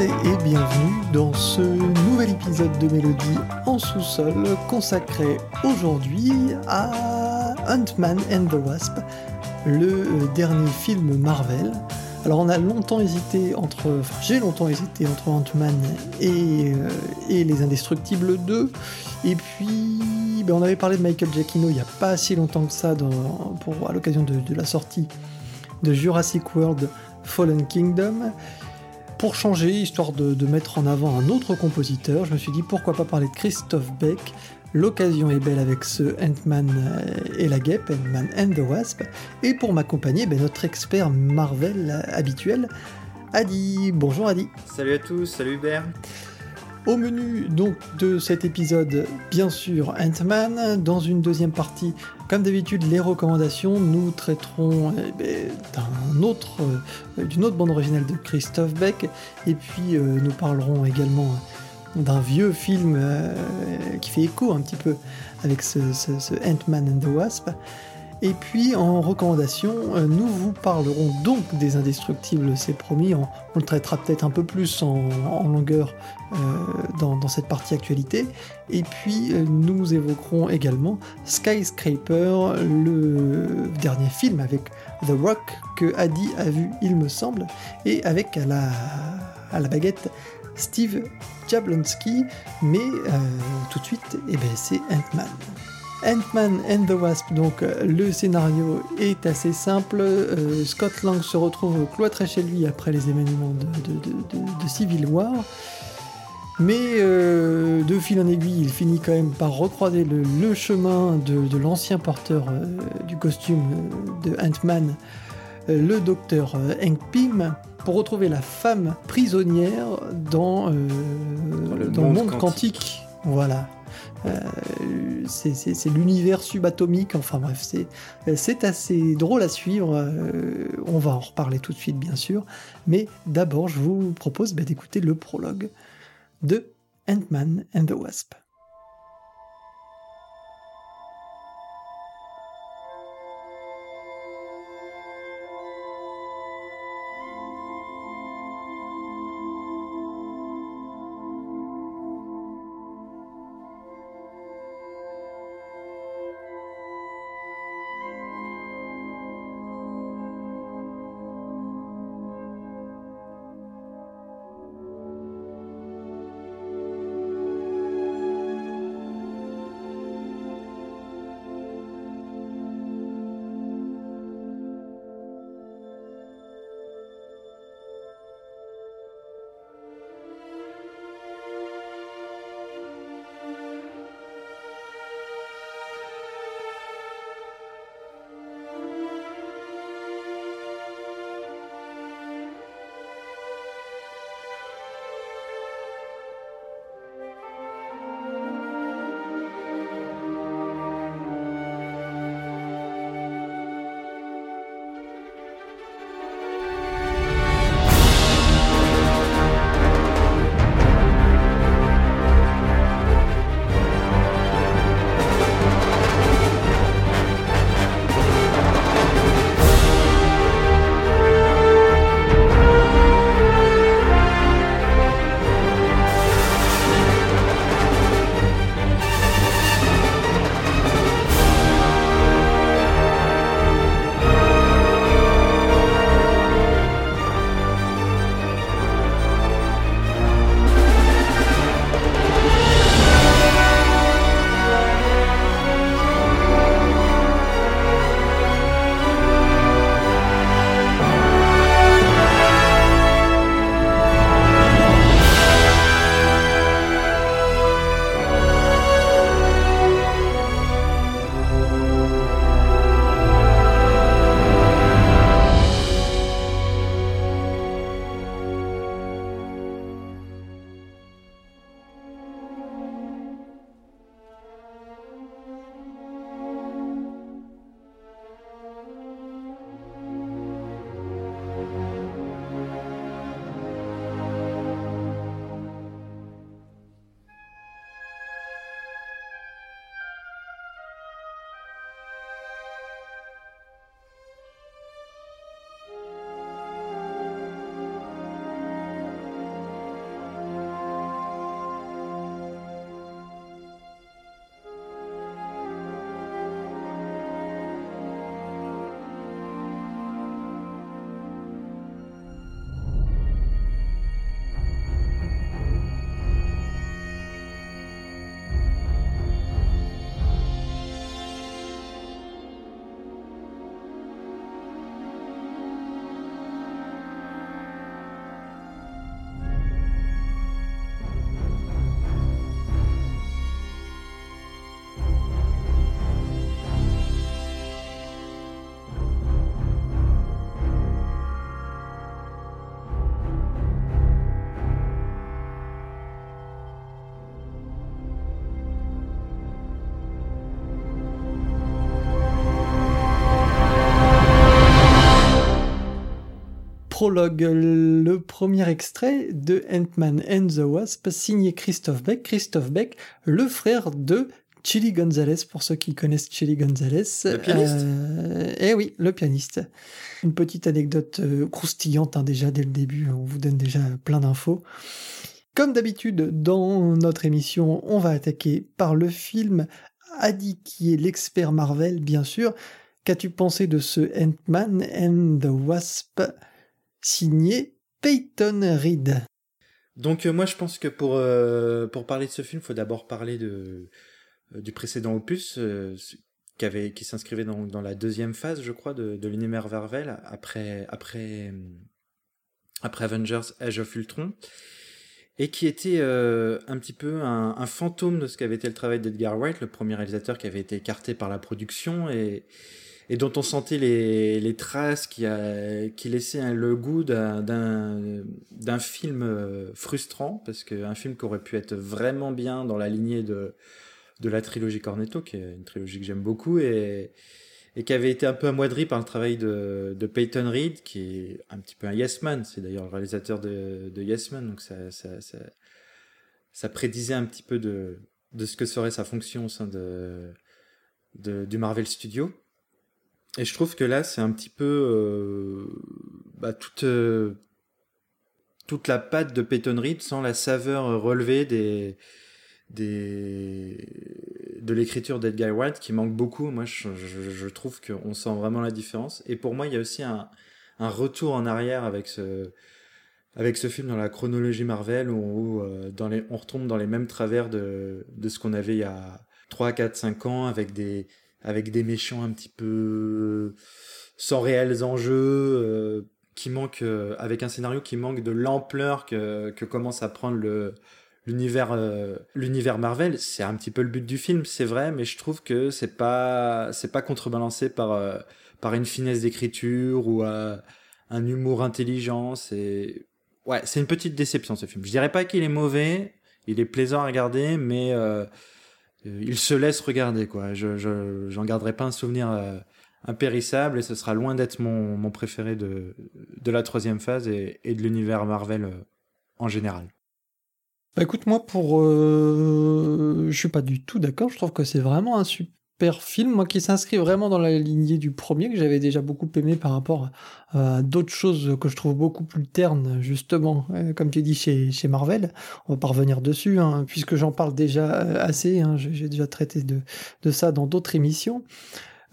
Et bienvenue dans ce nouvel épisode de Mélodie en sous-sol consacré aujourd'hui à Ant-Man and the Wasp, le dernier film Marvel. Alors on a longtemps hésité entre, enfin j'ai longtemps hésité entre Ant-Man et, euh, Les Indestructibles 2, et puis ben, on avait parlé de Michael Giacchino il n'y a pas si longtemps que ça pour, à l'occasion de la sortie de Jurassic World Fallen Kingdom. Pour changer, histoire de, de, mettre en avant un autre compositeur, je me suis dit pourquoi pas parler de Christophe Beck. L'occasion est belle avec ce Ant-Man et la guêpe, Ant-Man and the Wasp. Et pour m'accompagner, ben, notre expert Marvel habituel, Adi. Bonjour Adi. Salut à tous, salut Hubert. Au menu donc de cet épisode, bien sûr Ant-Man. Dans une deuxième partie, comme d'habitude, les recommandations. Nous traiterons eh ben, autre, euh, d'une autre bande originale de Christophe Beck. Et puis euh, nous parlerons également d'un vieux film euh, qui fait écho un petit peu avec ce, ce Ant-Man and the Wasp. Et puis en recommandation, euh, nous vous parlerons donc des indestructibles, c'est promis. On, le traitera peut-être un peu plus en, longueur euh, dans, cette partie actualité. Et puis euh, nous évoquerons également Skyscraper, le dernier film avec The Rock que Adi a vu, il me semble, et avec à la, baguette Steve Jablonski. Mais tout de suite, eh ben, c'est Ant-Man. Ant-Man and the Wasp, donc euh, le scénario est assez simple. Euh, Scott Lang se retrouve cloîtré chez lui après les événements de, de, de, de Civil War. Mais euh, de fil en aiguille, il finit quand même par recroiser le, le chemin de, l'ancien porteur euh, du costume de Ant-Man, le docteur Hank Pym, pour retrouver la femme prisonnière dans, dans le dans monde, monde quantique. quantique. Voilà. Euh, c'est l'univers subatomique, enfin bref, c'est assez drôle à suivre. Euh, on va en reparler tout de suite, bien sûr. Mais d'abord, je vous propose bah, d'écouter le prologue de Ant-Man and the Wasp. Prologue, le premier extrait de Ant-Man and the Wasp, signé Christophe Beck. Christophe Beck, le frère de Chili Gonzalez, pour ceux qui connaissent Chili Gonzalez. Le pianiste euh, Eh oui, le pianiste. Une petite anecdote euh, croustillante hein, déjà dès le début, on vous donne déjà plein d'infos. Comme d'habitude, dans notre émission, on va attaquer par le film Adi, qui est l'expert Marvel, bien sûr. Qu'as-tu pensé de ce Ant-Man and the Wasp? Signé Peyton Reed. Donc euh, moi je pense que pour, euh, parler de ce film, il faut d'abord parler euh, du précédent opus qui, s'inscrivait dans, la deuxième phase, je crois, de, de l'univers après, Avengers Age of Ultron et qui était un petit peu un, fantôme de ce qu'avait été le travail d'Edgar Wright, le premier réalisateur qui avait été écarté par la production et dont on sentait les, les traces qui, a, qui laissaient le goût d'un film euh, frustrant, parce qu'un film qui aurait pu être vraiment bien dans la lignée de, de la trilogie Cornetto, qui est une trilogie que j'aime beaucoup, et, et qui avait été un peu amoindri par le travail de, de Peyton Reed, qui est un petit peu un Yes Man, c'est d'ailleurs le réalisateur de, de Yes Man, donc ça, ça, ça, ça, prédisait un petit peu de, de ce que serait sa fonction au sein de, de du Marvel Studio. Et je trouve que là, c'est un petit peu euh, bah, toute, euh, toute la patte de Peyton Reed sans la saveur relevée des, de l'écriture d'Edgar Wright qui manque beaucoup. Moi, je, trouve qu'on sent vraiment la différence. Et pour moi, il y a aussi un, retour en arrière avec ce avec ce film dans la chronologie Marvel où, euh, on retombe dans les mêmes travers de, de ce qu'on avait il y a 3, 4, 5 ans avec des, avec des méchants un petit peu sans réels enjeux, euh, qui manquent, euh, avec un scénario qui manque de l'ampleur que, que commence à prendre le, l'univers euh, l'univers Marvel. C'est un petit peu le but du film c'est vrai mais je trouve que c'est pas c'est pas contrebalancé par euh, par une finesse d'écriture ou euh, un humour intelligent. C'est ouais c'est une petite déception ce film. Je dirais pas qu'il est mauvais il est plaisant à regarder mais il se laisse regarder quoi je j'en garderai pas un souvenir impérissable et ce sera loin d'être mon, mon préféré de, de la troisième phase et, de l'univers Marvel en général. Bah écoute, moi, pour. Euh, je suis pas du tout d'accord. Je trouve que c'est vraiment un super film, moi, qui s'inscrit vraiment dans la lignée du premier, que j'avais déjà beaucoup aimé par rapport à d'autres choses que je trouve beaucoup plus ternes, justement, euh, comme tu dis, chez, chez Marvel. On va pas revenir dessus, hein, puisque j'en parle déjà assez. Hein, J'ai déjà traité de ça dans d'autres émissions.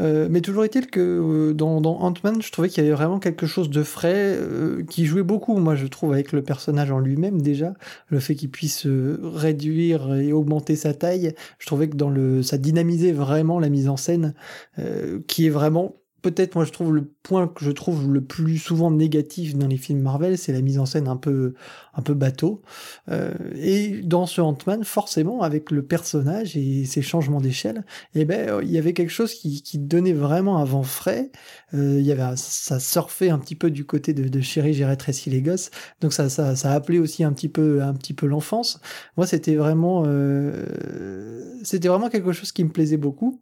Euh, mais toujours est-il que euh, dans, dans Ant-Man, je trouvais qu'il y avait vraiment quelque chose de frais euh, qui jouait beaucoup, moi je trouve, avec le personnage en lui-même déjà. Le fait qu'il puisse réduire et augmenter sa taille, je trouvais que dans le, ça dynamisait vraiment la mise en scène, qui est vraiment peut-être moi je trouve le point que je trouve le plus souvent négatif dans les films Marvel, c'est la mise en scène un peu un peu bateau. Euh, et dans ce Ant-Man, forcément, avec le personnage et ses changements d'échelle, eh ben il y avait quelque chose qui, qui donnait vraiment un vent frais. Euh, il y avait ça surfait un petit peu du côté de, de Chérie, j'ai rétréci les gosses. Donc ça, ça ça appelait aussi un petit peu un petit peu l'enfance. Moi, c'était vraiment euh, c'était vraiment quelque chose qui me plaisait beaucoup.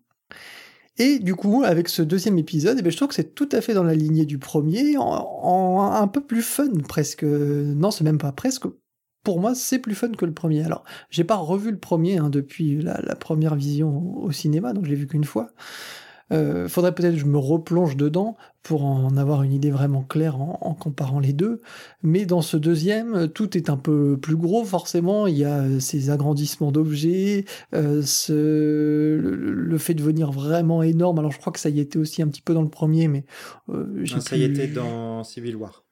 Et du coup, avec ce deuxième épisode, eh ben, je trouve que c'est tout à fait dans la lignée du premier, en, un peu plus fun presque. Non, c'est même pas presque. Pour moi, c'est plus fun que le premier. Alors, j'ai pas revu le premier hein, depuis la, première vision au cinéma, donc je l'ai vu qu'une fois. Euh, faudrait peut-être que je me replonge dedans pour en avoir une idée vraiment claire en, en, comparant les deux. Mais dans ce deuxième, tout est un peu plus gros forcément. Il y a ces agrandissements d'objets, euh, ce, le, le, fait de venir vraiment énorme. Alors je crois que ça y était aussi un petit peu dans le premier, mais euh, non, ça y était dans Civil War.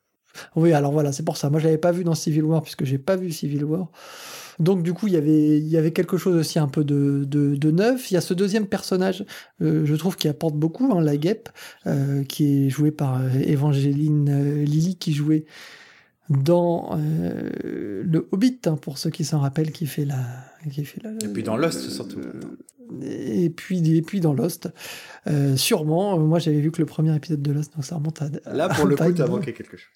Oui, alors voilà, c'est pour ça. Moi, je l'avais pas vu dans Civil War puisque j'ai pas vu Civil War. Donc du coup, il y avait, il y avait quelque chose aussi un peu de, de, de neuf. Il y a ce deuxième personnage, euh, je trouve, qui apporte beaucoup, hein, la guêpe, euh, qui est jouée par euh, Evangeline euh, Lilly, qui jouait dans euh, le Hobbit, hein, pour ceux qui s'en rappellent, qui fait la, qui fait la. Et puis dans Lost surtout. Et puis, et puis dans Lost, euh, sûrement. Moi, j'avais vu que le premier épisode de Lost, donc ça remonte à. Là, pour le coup, t'as manqué quelque chose.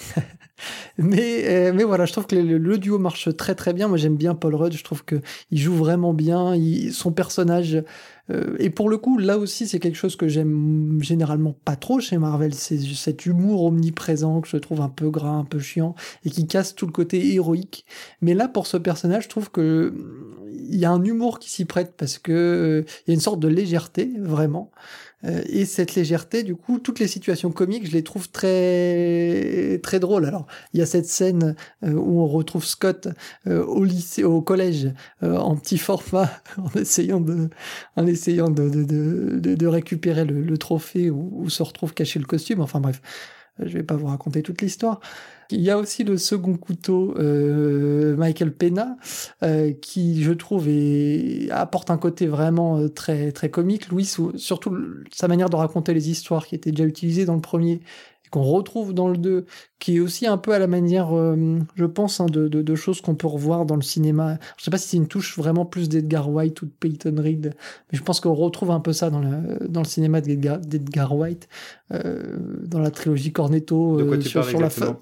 mais, euh, mais voilà, je trouve que le, duo marche très très bien. Moi j'aime bien Paul Rudd, je trouve qu'il joue vraiment bien. son personnage. Euh, et pour le coup, là aussi, c'est quelque chose que j'aime généralement pas trop chez Marvel. C'est cet humour omniprésent que je trouve un peu gras, un peu chiant et qui casse tout le côté héroïque. Mais là, pour ce personnage, je trouve que il y a un humour qui s'y prête parce que euh, il y a une sorte de légèreté, vraiment. Euh, et cette légèreté, du coup, toutes les situations comiques, je les trouve très très drôles. Alors, il y a cette scène euh, où on retrouve Scott euh, au lycée, au collège, en petit format, en essayant de, en essayant de de, de, récupérer le, trophée où, où, se retrouve caché le costume. Enfin bref, je vais pas vous raconter toute l'histoire. Il y a aussi le second couteau, euh, Michael Pena, euh, qui je trouve apporte un côté vraiment euh, très très comique. Louis, surtout sa manière de raconter les histoires qui était déjà utilisée dans le premier qu'on retrouve dans le 2, qui est aussi un peu à la manière, je pense, hein, de, de, choses qu'on peut revoir dans le cinéma. Je sais pas si c'est une touche vraiment plus d'Edgar White ou de Peyton Reed, mais je pense qu'on retrouve un peu ça dans le, dans le cinéma d'Edgar White, dans la trilogie Cornetto, sur, sur la fin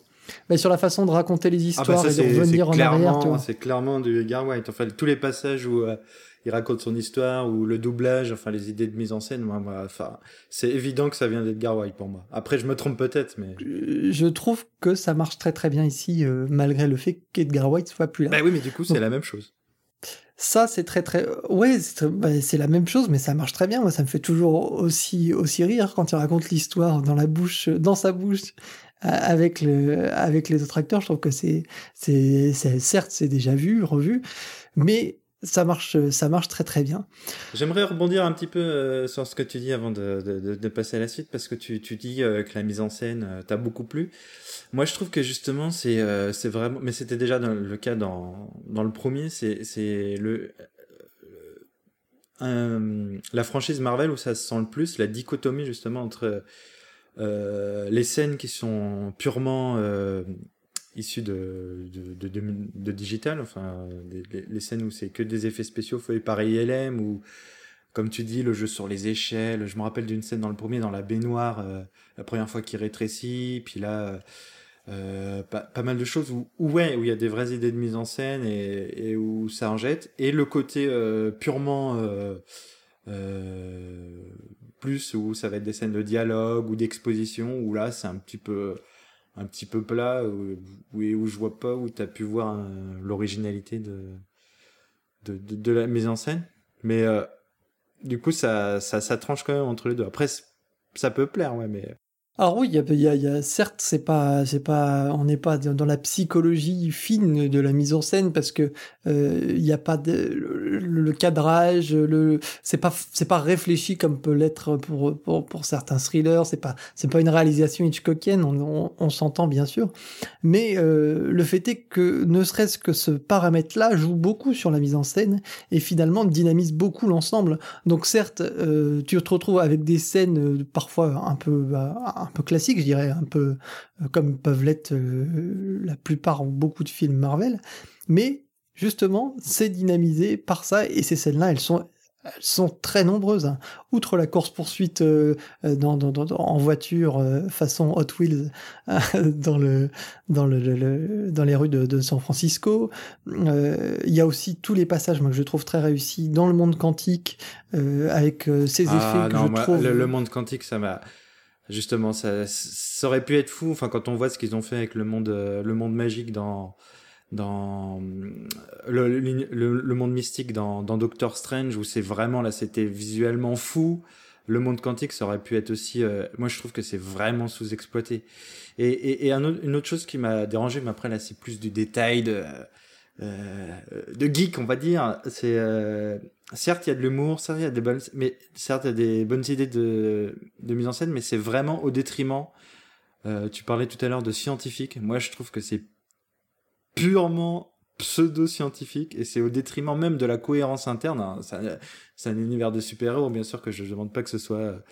mais sur la façon de raconter les ah, bah histoires et de revenir en arrière. C'est clairement du Edgar White. Enfin, tous les passages où euh, il raconte son histoire ou le doublage, enfin les idées de mise en scène, moi, moi enfin, c'est évident que ça vient d'Edgar White pour moi. Après, je me trompe peut-être, mais je trouve que ça marche très très bien ici, euh, malgré le fait qu'Edgar White soit plus là. Bah oui, mais du coup, c'est la même chose. Ça, c'est très très. Ouais, bah, c'est la même chose, mais ça marche très bien. Moi, ça me fait toujours aussi aussi rire quand il raconte l'histoire dans la bouche, dans sa bouche, avec le avec les autres acteurs. Je trouve que c'est c'est certes c'est déjà vu revu, mais ça marche ça marche très très bien. J'aimerais rebondir un petit peu euh, sur ce que tu dis avant de, passer à la suite parce que tu, dis euh, que la mise en scène euh, t'a beaucoup plu. Moi, je trouve que justement, c'est c'est vraiment, mais c'était déjà le cas dans dans le premier, c'est c'est le la franchise Marvel où ça se sent le plus, la dichotomie justement entre euh, les scènes qui sont purement euh, issues de, digital, enfin, les, scènes où c'est que des effets spéciaux faits par ILM, ou comme tu dis, le jeu sur les échelles. Je me rappelle d'une scène dans le premier, dans la baignoire, euh, la première fois qu'il rétrécit, puis là, euh, pas, pas, mal de choses où, ouais, où il y a des vraies idées de mise en scène et, où ça en jette, et le côté euh, purement euh, plus où ça va être des scènes de dialogue ou d'exposition où là c'est un petit peu un petit peu plat où, où, je vois pas où tu as pu voir euh, l'originalité de, de, de, la mise en scène. Mais euh, du coup ça, ça ça tranche quand même entre les deux. Après ça peut plaire ouais mais alors oui, il y a, y a, certes, c'est pas, c'est pas, on n'est pas dans la psychologie fine de la mise en scène parce que euh, il n'y a pas de, le, cadrage, le, c'est pas, c'est pas réfléchi comme peut l'être pour, pour, pour certains thrillers. C'est pas, c'est pas une réalisation Hitchcockienne. On, on, s'entend bien sûr, mais euh, le fait est que ne serait-ce que ce paramètre-là joue beaucoup sur la mise en scène et finalement dynamise beaucoup l'ensemble. Donc certes, euh, tu te retrouves avec des scènes parfois un peu bah, un peu classique, je dirais, un peu euh, comme peuvent l'être euh, la plupart ou beaucoup de films Marvel. Mais justement, c'est dynamisé par ça et ces scènes-là, elles sont elles sont très nombreuses. Hein. Outre la course-poursuite euh, dans, en voiture façon Hot Wheels dans, le, dans, le, dans les rues de, San Francisco, il y a aussi tous les passages moi, que je trouve très réussis dans le monde quantique avec ces ah, effets que je trouve... le monde quantique, ça m'a justement ça, ça aurait pu être fou enfin quand on voit ce qu'ils ont fait avec le monde euh, le monde magique dans dans le, le, monde mystique dans, dans Doctor Strange où c'est vraiment là c'était visuellement fou le monde quantique ça aurait pu être aussi euh, moi je trouve que c'est vraiment sous-exploité. Et, et, et une autre chose qui m'a dérangé mais après là c'est plus du détail de euh, de geek on va dire c'est euh, certes, il y a de l'humour, certes, il y a des bonnes, mais certes, il y a des bonnes idées de, mise en scène, mais c'est vraiment au détriment. Euh, tu parlais tout à l'heure de scientifique. Moi, je trouve que c'est purement pseudo-scientifique et c'est au détriment même de la cohérence interne. Hein. C'est un univers de super-héros, bien sûr que je ne demande pas que ce soit.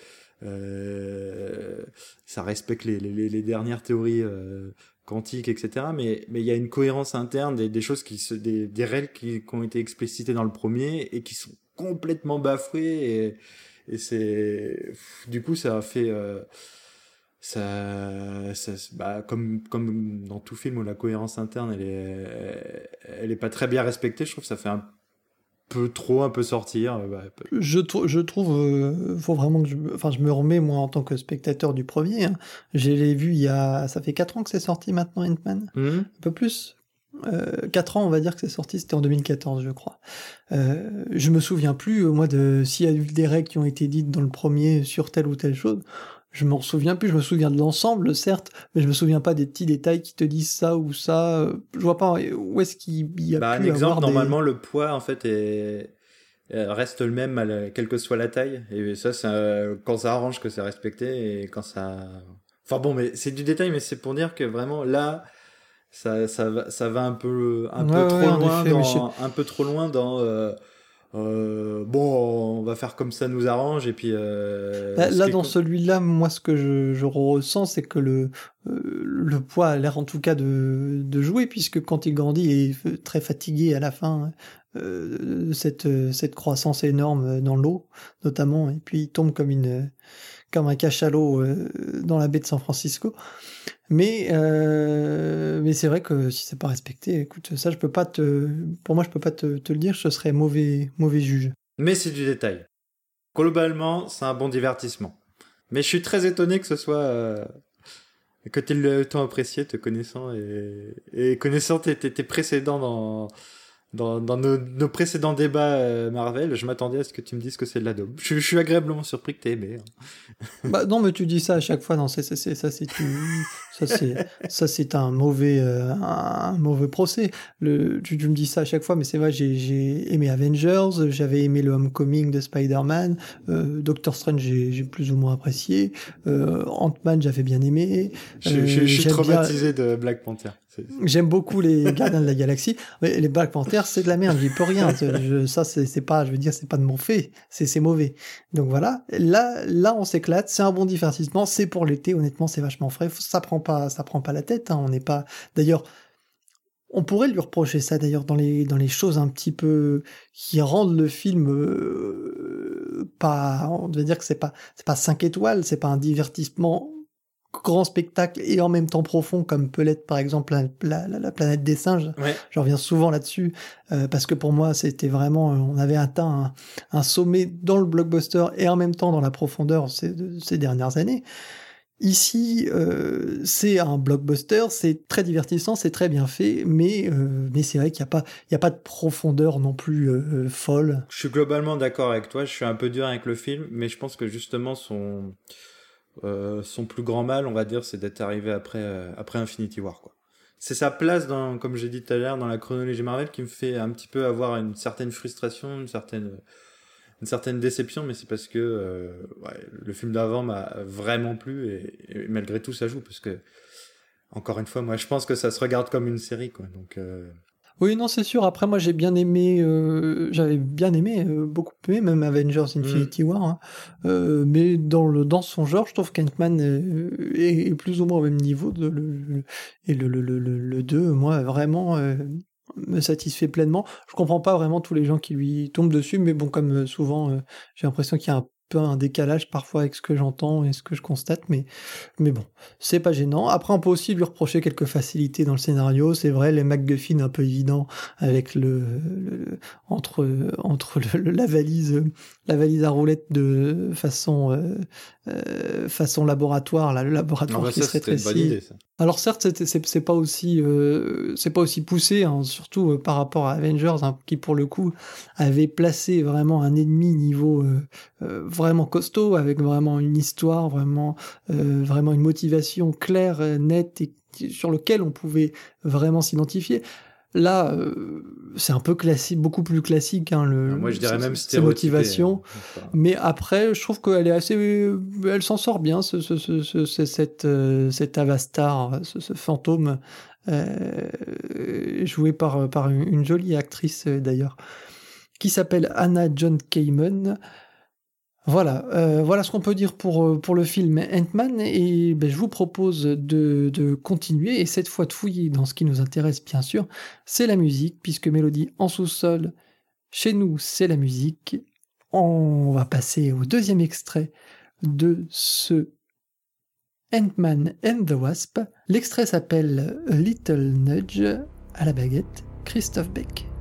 Euh, ça respecte les dernières théories euh, quantique, etc. Mais mais il y a une cohérence interne des, choses qui se des, des règles qui, qui, ont été explicitées dans le premier et qui sont complètement bafouées et, et c'est du coup ça a fait euh, ça, ça bah, comme, comme dans tout film où la cohérence interne elle est, elle est pas très bien respectée, je trouve ça fait un peu trop un peu sortir. Bah, je, je trouve, euh, faut vraiment que je, enfin, je me remets moi en tant que spectateur du premier. Hein. Je l'ai vu il y a, ça fait 4 ans que c'est sorti maintenant Ant-Man, mmh. un peu plus. Euh, 4 ans, on va dire que c'est sorti, c'était en 2014, je crois. Euh, je me souviens plus, moi, de s'il y a eu des règles qui ont été dites dans le premier sur telle ou telle chose je m'en souviens plus, je me souviens de l'ensemble, certes, mais je me souviens pas des petits détails qui te disent ça ou ça. Je vois pas où est-ce qu'il y a bah, un exemple, normalement, le poids, en fait, est... reste le même, quelle que soit la taille. Et ça, quand ça arrange que c'est respecté et quand ça... Enfin bon, mais c'est du détail, mais c'est pour dire que vraiment, là, ça, ça, va, ça va un peu, un peu trop loin dans, un peu trop loin dans... Euh, euh, bon, on va faire comme ça nous arrange et puis. Euh, bah, là, dans celui-là, moi, ce que je, ressens, c'est que le euh, le poids a l'air en tout cas de, de jouer puisque quand il grandit, il est très fatigué à la fin. cette cette croissance énorme dans l'eau, notamment, et puis il tombe comme une comme un cachalot dans la baie de San Francisco. Mais, euh, mais c'est vrai que si c'est pas respecté, écoute, ça je peux pas te, pour moi je peux pas te, te le dire, je serais mauvais, mauvais juge. Mais c'est du détail. Globalement, c'est un bon divertissement. Mais je suis très étonné que ce soit euh, que tu le temps apprécié, te connaissant et, et connaissant tes, tes précédents dans dans, nos, précédents débats euh, Marvel, je m'attendais à ce que tu me dises que c'est de la daube. Je, suis agréablement surpris que tu aimé. Hein. bah non, mais tu dis ça à chaque fois. Non, c'est ça, c'est ça, c'est ça, c'est un mauvais, euh, un mauvais procès. Le, tu, me dis ça à chaque fois, mais c'est vrai. J'ai aimé Avengers, j'avais aimé le Homecoming de Spider-Man, euh, Doctor Strange, j'ai plus ou moins apprécié, Ant-Man, j'avais bien aimé. je, suis traumatisé de Black Panther. J'aime beaucoup les Gardiens de la Galaxie. Mais les Black Panthers, c'est de la merde. J'y peux rien. ça, c'est pas, je veux dire, c'est pas de mon fait. C'est mauvais. Donc voilà. Là, là, on s'éclate. C'est un bon divertissement. C'est pour l'été. Honnêtement, c'est vachement frais. Ça prend pas, ça prend pas la tête. Hein. On n'est pas. D'ailleurs, on pourrait lui reprocher ça d'ailleurs dans les dans les choses un petit peu qui rendent le film euh, pas. On devait dire que c'est pas c'est pas 5 étoiles. C'est pas un divertissement grand spectacle et en même temps profond comme peut l'être par exemple la, la, planète des singes. J'en reviens souvent là-dessus euh, parce que pour moi c'était vraiment euh, on avait atteint un, sommet dans le blockbuster et en même temps dans la profondeur ces, ces dernières années. Ici, euh, c'est un blockbuster, c'est très divertissant, c'est très bien fait, mais, mais c'est vrai qu'il n'y a, pas, il y a pas de profondeur non plus folle. Je suis globalement d'accord avec toi, je suis un peu dur avec le film, mais je pense que justement son, euh, son plus grand mal, on va dire, c'est d'être arrivé après, euh, après Infinity War. Quoi. C'est sa place, dans, comme j'ai dit tout à l'heure, dans la chronologie Marvel qui me fait un petit peu avoir une certaine frustration, une certaine, une certaine déception, mais c'est parce que euh, ouais, le film d'avant m'a vraiment plu et, malgré tout ça joue, parce que, encore une fois, moi je pense que ça se regarde comme une série. Quoi, donc, oui, non, c'est sûr. Après, moi, j'ai bien aimé, euh, j'avais bien aimé, euh, beaucoup aimé, même Avengers Infinity mm. War. Hein. Euh, mais dans le dans son genre, je trouve qu'Ant-Man est, plus ou moins au même niveau de le, et le le, le, le 2, moi, vraiment me satisfait pleinement. Je comprends pas vraiment tous les gens qui lui tombent dessus, mais bon, comme souvent, j'ai l'impression qu'il y a un peu un décalage parfois avec ce que j'entends et ce que je constate, mais, mais bon, c'est pas gênant. Après, on peut aussi lui reprocher quelques facilités dans le scénario. C'est vrai, les MacGuffin un peu évidents avec le, entre entre la valise la valise à roulettes de façon euh, euh, façon laboratoire, là, le laboratoire bah qui ça, se rétrécit. Alors certes, c'est pas aussi euh, c'est pas aussi poussé, hein, surtout euh, par rapport à Avengers, hein, qui pour le coup avait placé vraiment un ennemi niveau vraiment costaud, avec vraiment une histoire, vraiment vraiment une motivation claire, nette et sur lequel on pouvait vraiment s'identifier. Là, euh, c'est un peu classique, beaucoup plus classique. Hein, le, Moi, je dirais même ses motivations. Hein, mais après, je trouve qu'elle est assez, elle s'en sort bien. Ce, cette, euh, cet Avastar, ce, fantôme euh, joué par par une, jolie actrice d'ailleurs, qui s'appelle Anna John Kamen. Voilà, euh, voilà ce qu'on peut dire pour, euh, le film Ant-Man et ben, je vous propose de, de, continuer et cette fois de fouiller dans ce qui nous intéresse bien sûr, c'est la musique puisque Mélodie en sous-sol, chez nous c'est la musique. On va passer au deuxième extrait de ce Ant-Man and the Wasp. L'extrait s'appelle Little Nudge à la baguette, Christophe Beck.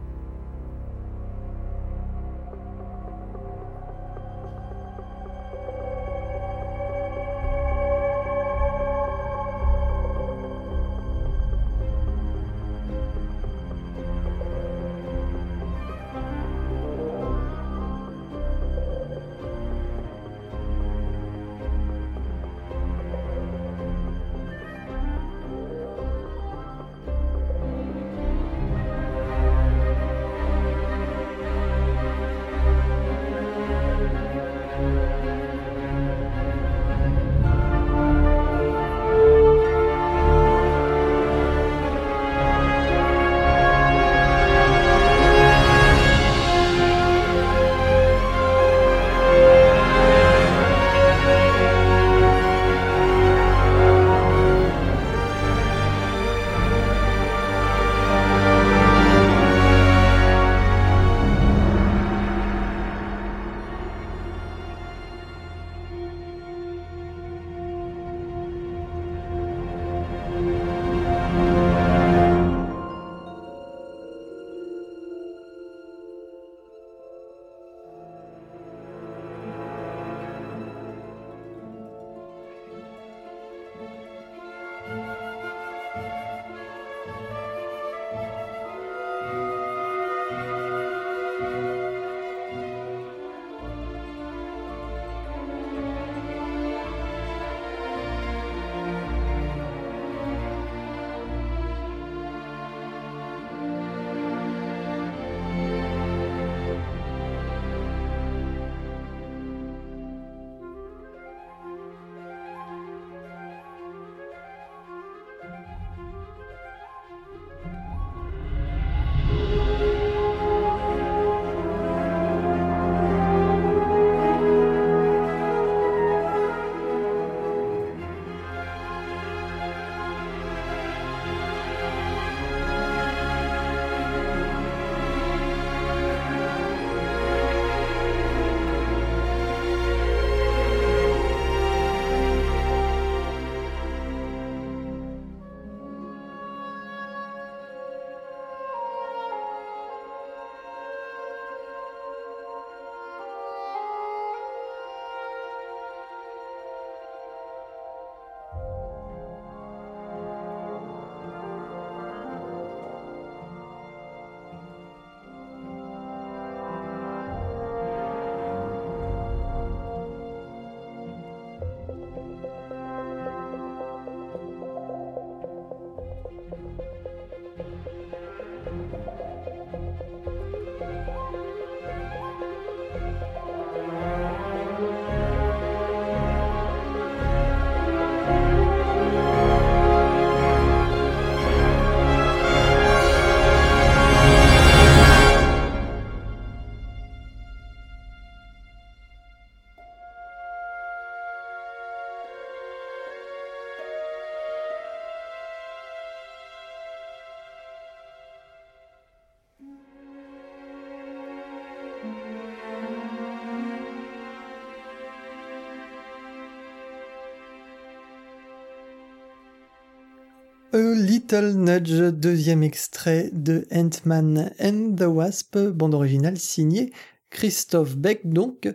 Little Nudge, deuxième extrait de Ant-Man and the Wasp, bande originale signée Christophe Beck, donc,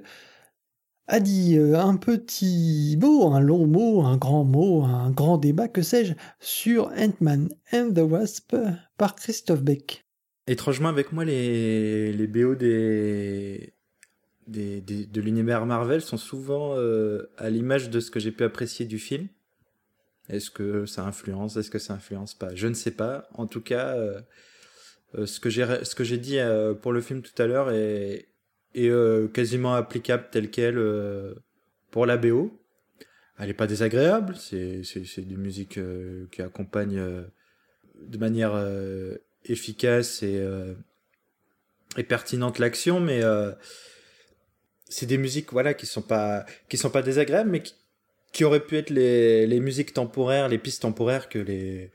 a dit euh, un petit mot, un long mot, un grand mot, un grand débat, que sais-je, sur Ant-Man and the Wasp par Christophe Beck. Étrangement, avec moi, les, les BO de l'univers Marvel sont souvent euh, à l'image de ce que j'ai pu apprécier du film. Est-ce que ça influence Est-ce que ça influence pas? Je ne sais pas. En tout cas, euh, euh, ce que j'ai dit euh, pour le film tout à l'heure est, quasiment applicable tel quel pour la BO. Elle n'est pas désagréable. C'est c'est des musiques qui accompagnent de manière efficace et et pertinente l'action, mais c'est des musiques voilà qui sont pas sont pas désagréables, mais qui qui auraient pu être les, les musiques temporaires, les pistes temporaires que les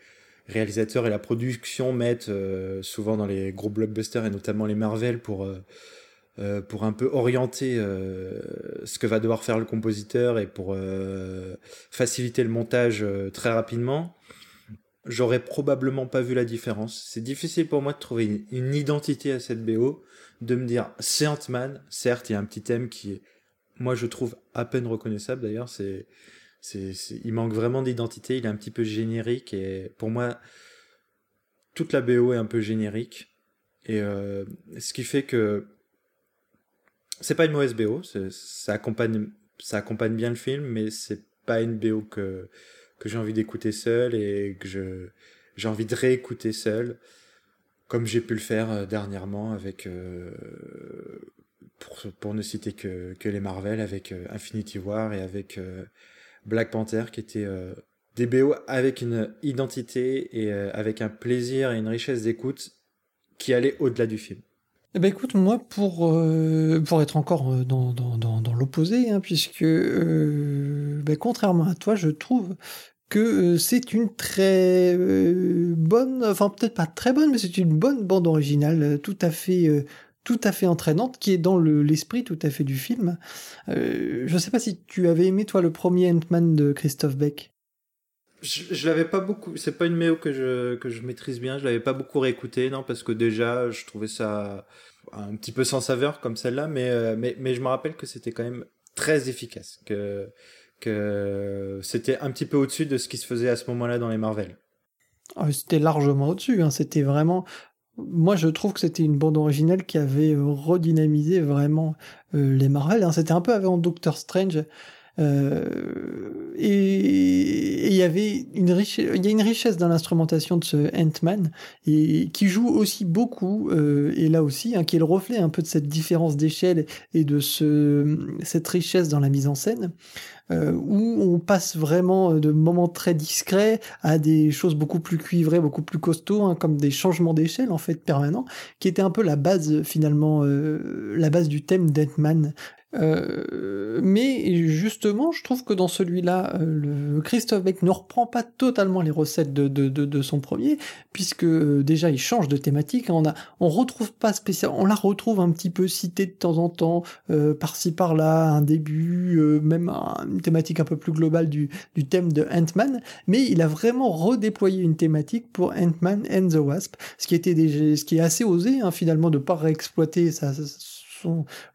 réalisateurs et la production mettent euh, souvent dans les gros blockbusters et notamment les Marvel pour euh, euh, pour un peu orienter ce que va devoir faire le compositeur et pour faciliter le montage très rapidement, j'aurais probablement pas vu la différence. C'est difficile pour moi de trouver une identité à cette BO, de me dire c'est Ant-Man, certes il y a un petit thème qui est, moi je trouve à peine reconnaissable d'ailleurs, c'est, c'est, il manque vraiment d'identité, il est un petit peu générique et pour moi toute la BO est un peu générique et ce qui fait que c'est pas une mauvaise BO, ça accompagne, ça accompagne bien le film, mais c'est pas une BO que, que j'ai envie d'écouter seul et que je, j'ai envie de réécouter seul, comme j'ai pu le faire euh, dernièrement avec, euh, pour, ne citer que, les Marvel, avec euh, Infinity War et avec Black Panther, qui étaient des BO avec une identité et avec un plaisir et une richesse d'écoute qui allait au-delà du film. Eh ben écoute, moi, pour, euh, être encore euh, dans, l'opposé, hein, puisque euh, ben, contrairement à toi, je trouve que c'est une très bonne, enfin peut-être pas très bonne, mais c'est une bonne bande originale, tout à fait tout à fait entraînante, qui est dans l'esprit tout à fait du film. je ne sais pas si tu avais aimé, toi, le premier Ant-Man de Christophe Beck. Je, je l'avais pas beaucoup. C'est pas une méo que je que je maîtrise bien. Je l'avais pas beaucoup réécouté, non, parce que déjà, je trouvais ça un petit peu sans saveur comme celle-là, mais euh, mais mais je me rappelle que c'était quand même très efficace, que que c'était un petit peu au-dessus de ce qui se faisait à ce moment-là dans les Marvel. Ah, c'était largement au-dessus. Hein. C'était vraiment. Moi, je trouve que c'était une bande originale qui avait redynamisé vraiment euh, les Marvel. Hein. C'était un peu avant Doctor Strange. Euh, et il y avait une richesse, a une richesse dans l'instrumentation de ce Ant-Man qui joue aussi beaucoup euh, et là aussi hein, qui est le reflet un peu de cette différence d'échelle et de ce cette richesse dans la mise en scène. Euh, où on passe vraiment de moments très discrets à des choses beaucoup plus cuivrées, beaucoup plus costauds, hein, comme des changements d'échelle en fait permanents, qui était un peu la base finalement, euh, la base du thème d'Ant-Man. Euh, mais justement, je trouve que dans celui-là, euh, le Christophe Beck ne reprend pas totalement les recettes de, de, de, de son premier, puisque euh, déjà il change de thématique. On a, on retrouve pas spécial, on la retrouve un petit peu citée de temps en temps, euh, par-ci par-là, un début, même une thématique un peu plus globale du, du thème de Ant-Man, mais il a vraiment redéployé une thématique pour Ant-Man and the Wasp, ce qui était déjà, ce qui est assez osé hein, finalement de pas réexploiter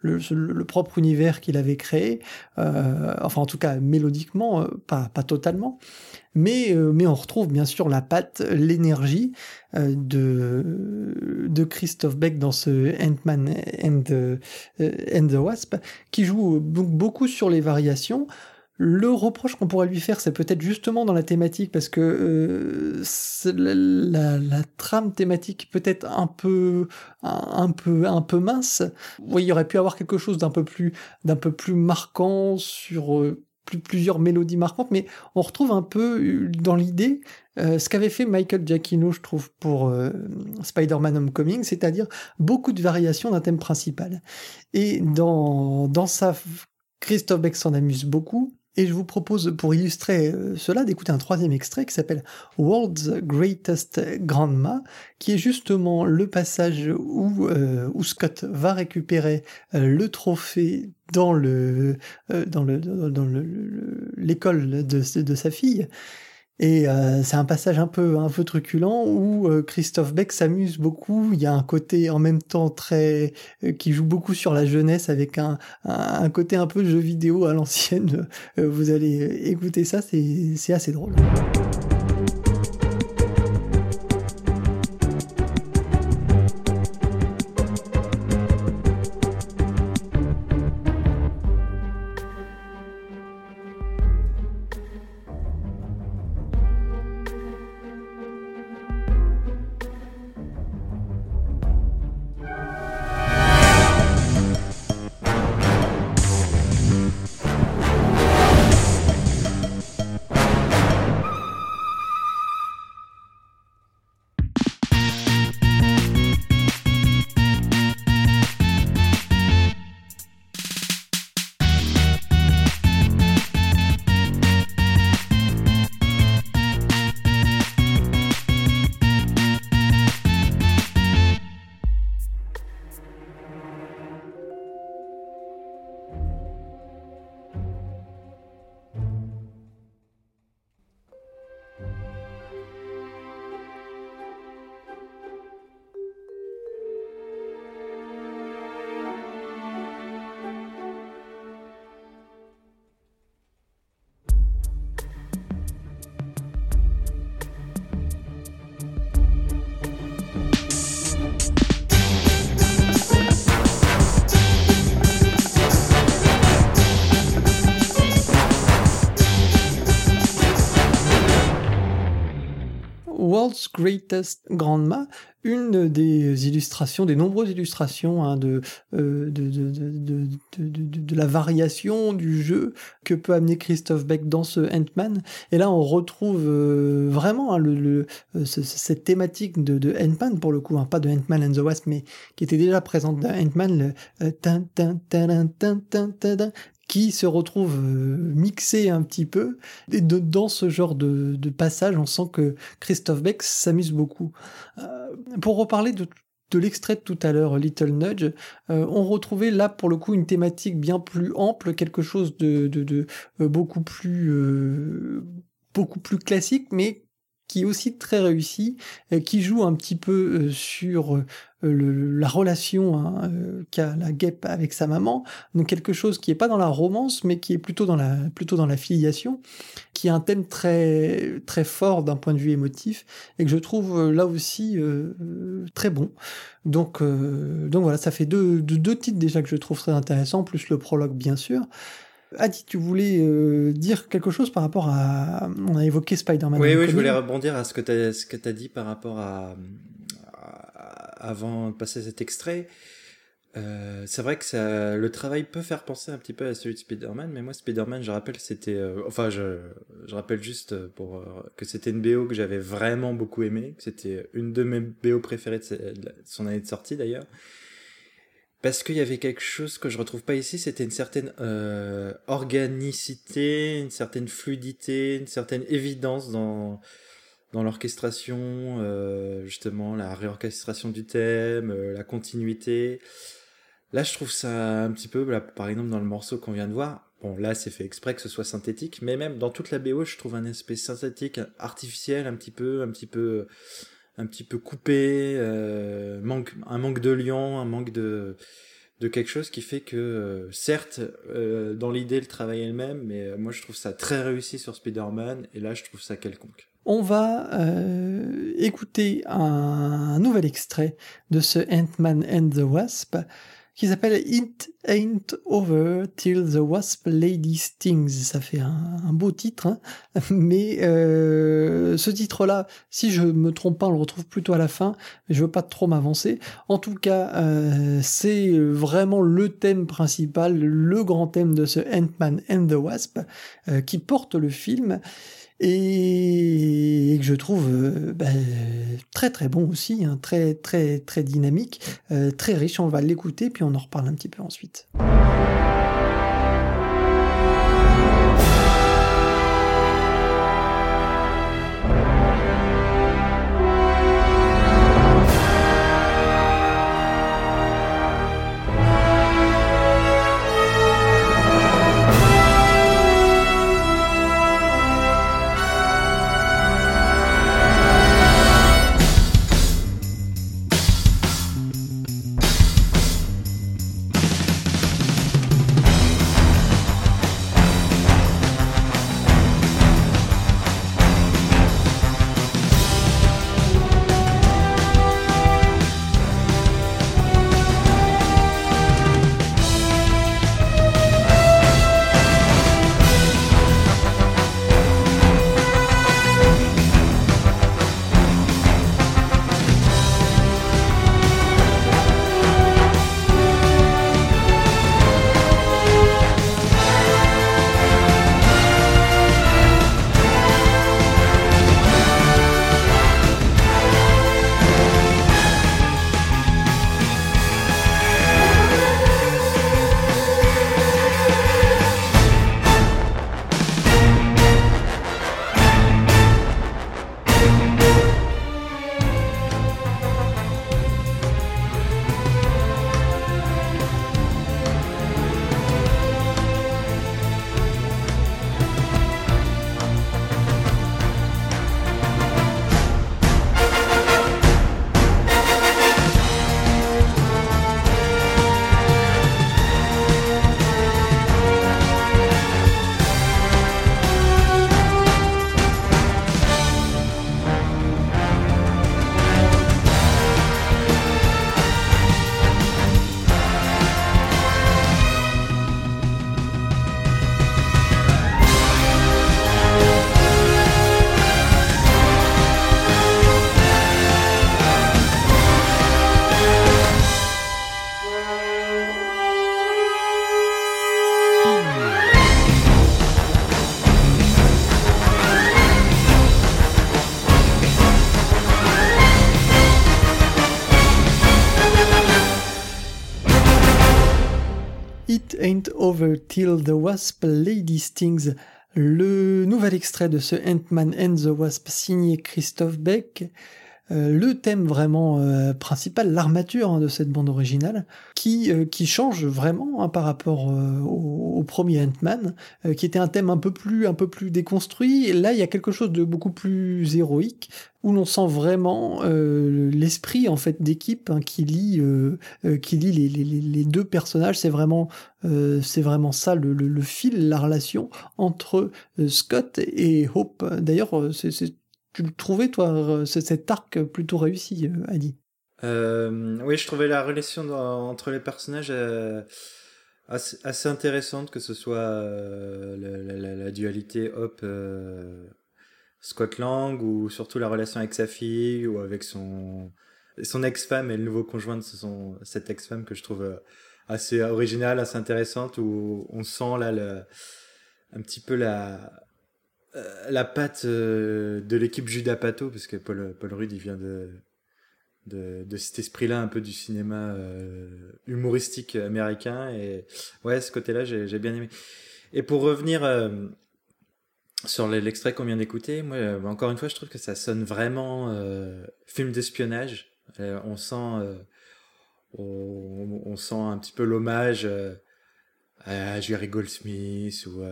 le, propre univers qu'il avait créé, euh, enfin en tout cas mélodiquement, euh, pas, totalement, mais, euh, mais on retrouve bien sûr la patte, l'énergie de, de Christophe Beck dans ce Ant-Man and, and, the Wasp, qui joue beaucoup sur les variations. Le reproche qu'on pourrait lui faire, c'est peut-être justement dans la thématique, parce que euh, la, la, trame thématique peut-être un peu, un, peu, un peu mince. Oui, il aurait pu avoir quelque chose d'un peu plus, d'un peu plus marquant sur euh, plus, plusieurs mélodies marquantes, mais on retrouve un peu euh, dans l'idée ce qu'avait fait Michael Giacchino, je trouve, pour Spider-Man Homecoming, c'est-à-dire beaucoup de variations d'un thème principal. Et dans, dans sa Christophe Beck s'en amuse beaucoup. Et je vous propose, pour illustrer euh, cela, d'écouter un troisième extrait qui s'appelle World's Greatest Grandma, qui est justement le passage où, euh, Scott va récupérer euh, le trophée dans le dans le dans l'école de sa fille et euh, c'est un passage un peu, un truculent où euh, Christophe Beck s'amuse beaucoup. Il y a un côté en même temps très euh, qui joue beaucoup sur la jeunesse avec un, un, côté un peu jeu vidéo à l'ancienne. vous allez écouter ça, c'est assez drôle. World's Greatest Grandma, une des illustrations, des nombreuses illustrations hein, de, euh, de, de, de, de, la variation du jeu que peut amener Christophe Beck dans ce Ant-Man. Et là, on retrouve euh, vraiment hein, euh, cette thématique de, de Ant-Man, pour le coup, hein, pas de Ant-Man and the Wasp, mais qui était déjà présente dans Ant-Man, le qui se retrouve euh, mixé un petit peu. Et dans ce genre de, passage, on sent que Christophe Beck s'amuse beaucoup. Euh, pour reparler de, l'extrait de tout à l'heure, Little Nudge, euh, on retrouvait là pour le coup une thématique bien plus ample, quelque chose de, de beaucoup plus beaucoup plus classique, mais qui est aussi très réussi, qui joue un petit peu sur euh, la relation hein, euh, qu'a la guêpe avec sa maman, donc quelque chose qui est pas dans la romance, mais qui est plutôt dans la plutôt dans la filiation, qui est un thème très très fort d'un point de vue émotif et que je trouve euh, là aussi très bon. Donc donc voilà, ça fait deux, deux, titres déjà que je trouve très intéressants, plus le prologue bien sûr. Adi, tu voulais dire quelque chose par rapport à... On a évoqué Spider-Man. Oui, oui, je voulais rebondir à ce que tu as, as, dit par rapport à, avant de passer cet extrait. Euh, c'est vrai que ça, le travail peut faire penser un petit peu à celui de Spider-Man, mais moi Spider-Man, je rappelle, c'était, euh, enfin, je, je rappelle juste pour euh, que c'était une BO que j'avais vraiment beaucoup aimé, que c'était une de mes BO préférées de, son année de sortie d'ailleurs, parce qu'il y avait quelque chose que je retrouve pas ici, c'était une certaine organicité, une certaine fluidité, une certaine évidence dans dans l'orchestration, euh, justement, la réorchestration du thème, euh, la continuité. Là, je trouve ça un petit peu, par exemple, dans le morceau qu'on vient de voir. Bon, là, c'est fait exprès que ce soit synthétique, mais même dans toute la BO, je trouve un aspect synthétique, artificiel, un petit peu, un petit peu, un petit peu coupé, euh, manque, un manque de lion, un manque de, quelque chose qui fait que, certes, dans l'idée, le travail est le même, mais moi, je trouve ça très réussi sur Spider-Man, et là, je trouve ça quelconque. On va euh, écouter un, nouvel extrait de ce Ant-Man and the Wasp qui s'appelle It Ain't Over Till the Wasp Lady Stings. Ça fait un, beau titre, hein. mais euh, ce titre-là, si je me trompe pas, on le retrouve plutôt à la fin. Mais je veux pas trop m'avancer. En tout cas, euh, c'est vraiment le thème principal, le grand thème de ce Ant-Man and the Wasp qui porte le film et que je trouve euh, ben, très très bon aussi, hein, très très très dynamique, euh, très riche. On va l'écouter puis on en reparle un petit peu ensuite. Till the Wasp Lady Stings, le nouvel extrait de ce Ant-Man and the Wasp signé Christophe Beck. Euh, le thème vraiment euh, principal, l'armature hein, de cette bande originale, qui, euh, qui change vraiment hein, par rapport au, premier Ant-Man, qui était un thème un peu plus, un peu plus déconstruit. Là, il y a quelque chose de beaucoup plus héroïque, où l'on sent vraiment l'esprit en fait d'équipe hein, qui lie, qui lie les, les, les, deux personnages. C'est vraiment, c'est vraiment ça le, le, le, fil, la relation entre Scott et Hope. D'ailleurs, c'est tu le trouvais, toi, euh, cet arc plutôt réussi, euh, Adi? Euh, Oui, je trouvais la relation entre les personnages assez, intéressante, que ce soit la, dualité Hop. Scott Lang ou surtout la relation avec sa fille ou avec son son ex-femme et le nouveau conjoint de son, cette ex-femme que je trouve assez originale, assez intéressante où on sent là le, un petit peu la euh, la patte euh, de l'équipe Judas Pato, parce que Paul, Paul Rudd, il vient de, de, cet esprit-là, un peu du cinéma euh, humoristique américain. Et ouais, ce côté-là, j'ai bien aimé. Et pour revenir sur l'extrait qu'on vient d'écouter, moi, encore une fois, je trouve que ça sonne vraiment film d'espionnage. on sent, on, sent un petit peu l'hommage à Jerry Goldsmith ou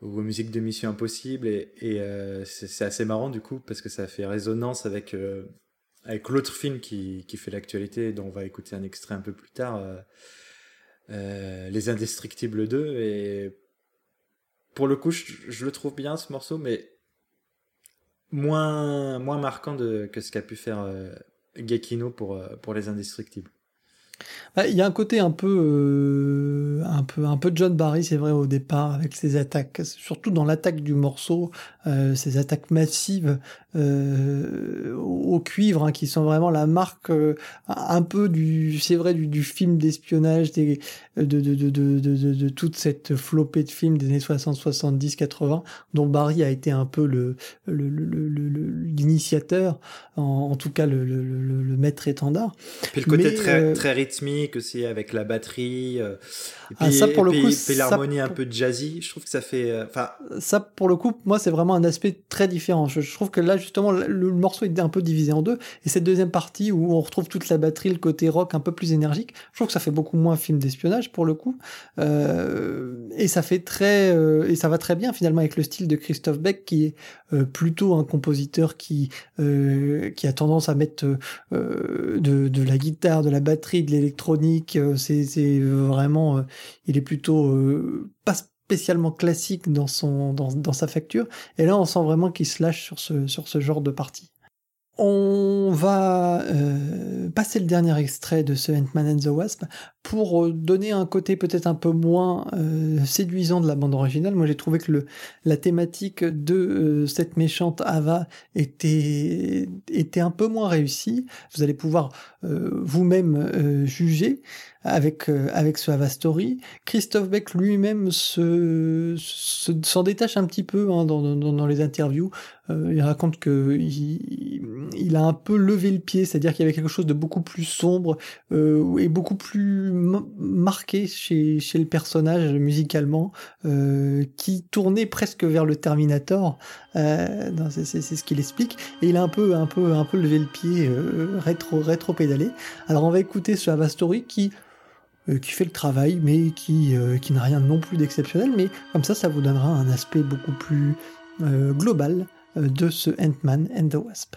aux musiques de Mission Impossible et, et euh, c'est assez marrant du coup parce que ça fait résonance avec euh, avec l'autre film qui, qui fait l'actualité dont on va écouter un extrait un peu plus tard euh, euh Les Indestructibles 2 et pour le coup je, le trouve bien ce morceau mais moins moins marquant de, que ce qu'a pu faire euh, Gekino pour pour Les Indestructibles il y a un côté un peu, euh, un peu, un peu John Barry, c'est vrai au départ avec ses attaques, surtout dans l'attaque du morceau, euh, ces attaques massives euh, au cuivre, hein, qui sont vraiment la marque euh, un peu du, c'est vrai, du, du film d'espionnage des, de, de, de, de, de, toute cette flopée de films des années 60, 70, 80, dont Barry a été un peu le, l'initiateur, en, en, tout cas le, le, le, maître étendard. Puis le côté très, euh, très rythmique aussi avec la batterie. et ah, puis, ça pour le coup, puis l'harmonie un peu jazzy, je trouve que ça fait, enfin. Ça pour le coup, moi c'est vraiment un aspect très différent. Je, je trouve que là justement, le, morceau est un peu divisé en deux. Et cette deuxième partie où on retrouve toute la batterie, le côté rock un peu plus énergique, je trouve que ça fait beaucoup moins film d'espionnage pour le coup. Euh, et ça fait très, euh, et ça va très bien finalement avec le style de Christophe Beck qui est euh, plutôt un compositeur qui qui a tendance à mettre de, de la guitare, de la batterie, de l'électronique. c'est vraiment, il est plutôt pas spécialement classique dans, son, dans, dans sa facture. Et là, on sent vraiment qu'il se lâche sur ce, sur ce genre de partie. On va euh, passer le dernier extrait de ce Ant-Man and the Wasp pour euh, donner un côté peut-être un peu moins euh, séduisant de la bande originale. Moi, j'ai trouvé que le, la thématique de cette méchante Ava était, était un peu moins réussie. Vous allez pouvoir vous-même juger avec euh, avec ce Ava Story. Christophe Beck lui-même se s'en détache un petit peu hein, dans, dans, dans, les interviews. Euh, il raconte que il, a un peu levé le pied, c'est-à-dire qu'il y avait quelque chose de beaucoup plus sombre euh, et beaucoup plus marqué chez chez le personnage musicalement, euh, qui tournait presque vers le Terminator. Euh, c'est ce qu'il explique. Et il a un peu un peu un peu levé le pied, rétro rétro pédalé. Alors on va écouter ce Ava Story qui euh, qui fait le travail, mais qui, euh, qui n'a rien non plus d'exceptionnel. Mais comme ça, ça vous donnera un aspect beaucoup plus euh, global de ce Ant-Man and the Wasp.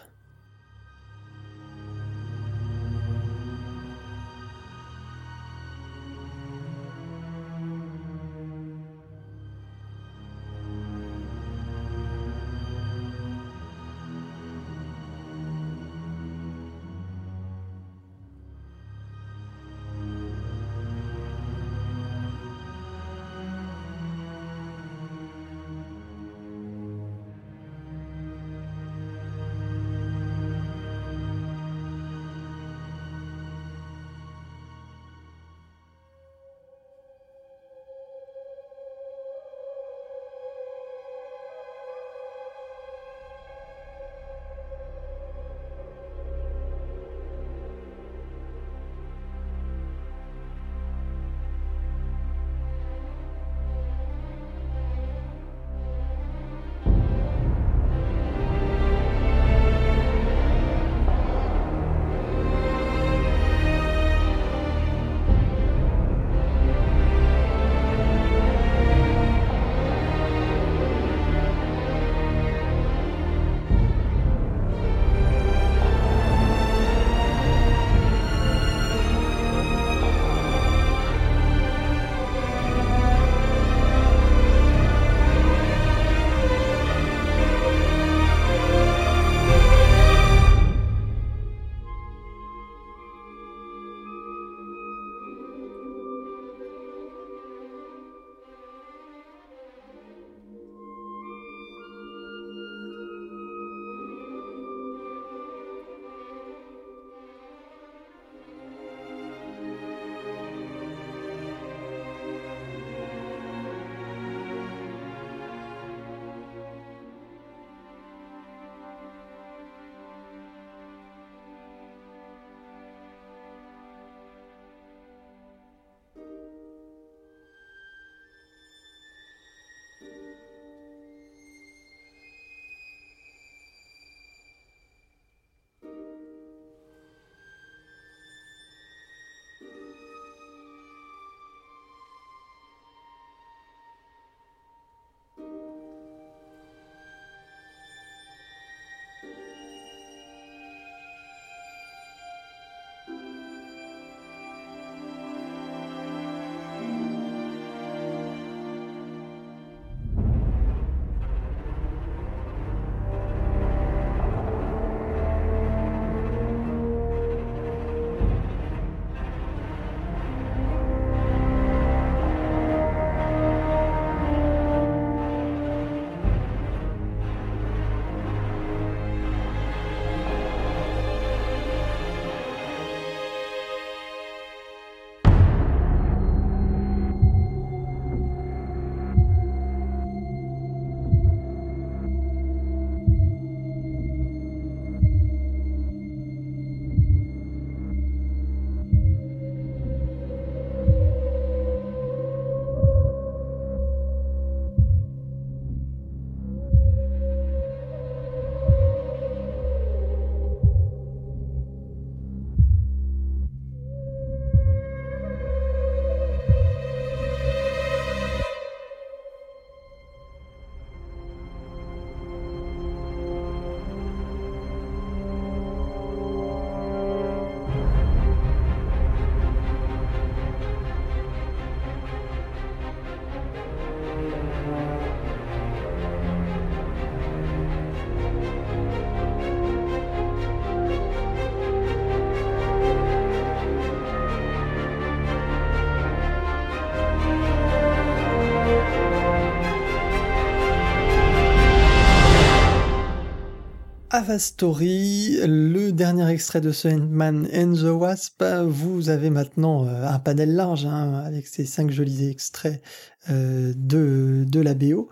Ava Story, le dernier extrait de ce Ant-Man and the Wasp. Vous avez maintenant euh, un panel large hein, avec ces cinq jolis extraits euh, de, de la BO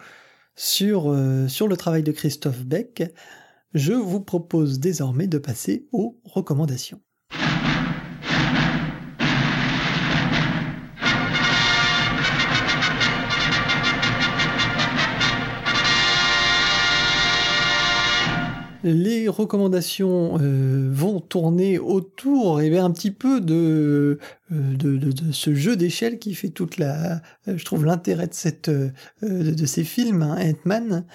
euh, sur le travail de Christophe Beck. Je vous propose désormais de passer aux recommandations. Les recommandations euh, vont tourner autour eh bien, un petit peu de, euh, de, ce jeu d'échelle qui fait toute la, je trouve l'intérêt de cette euh, de, ces films, hein, Ant-Man.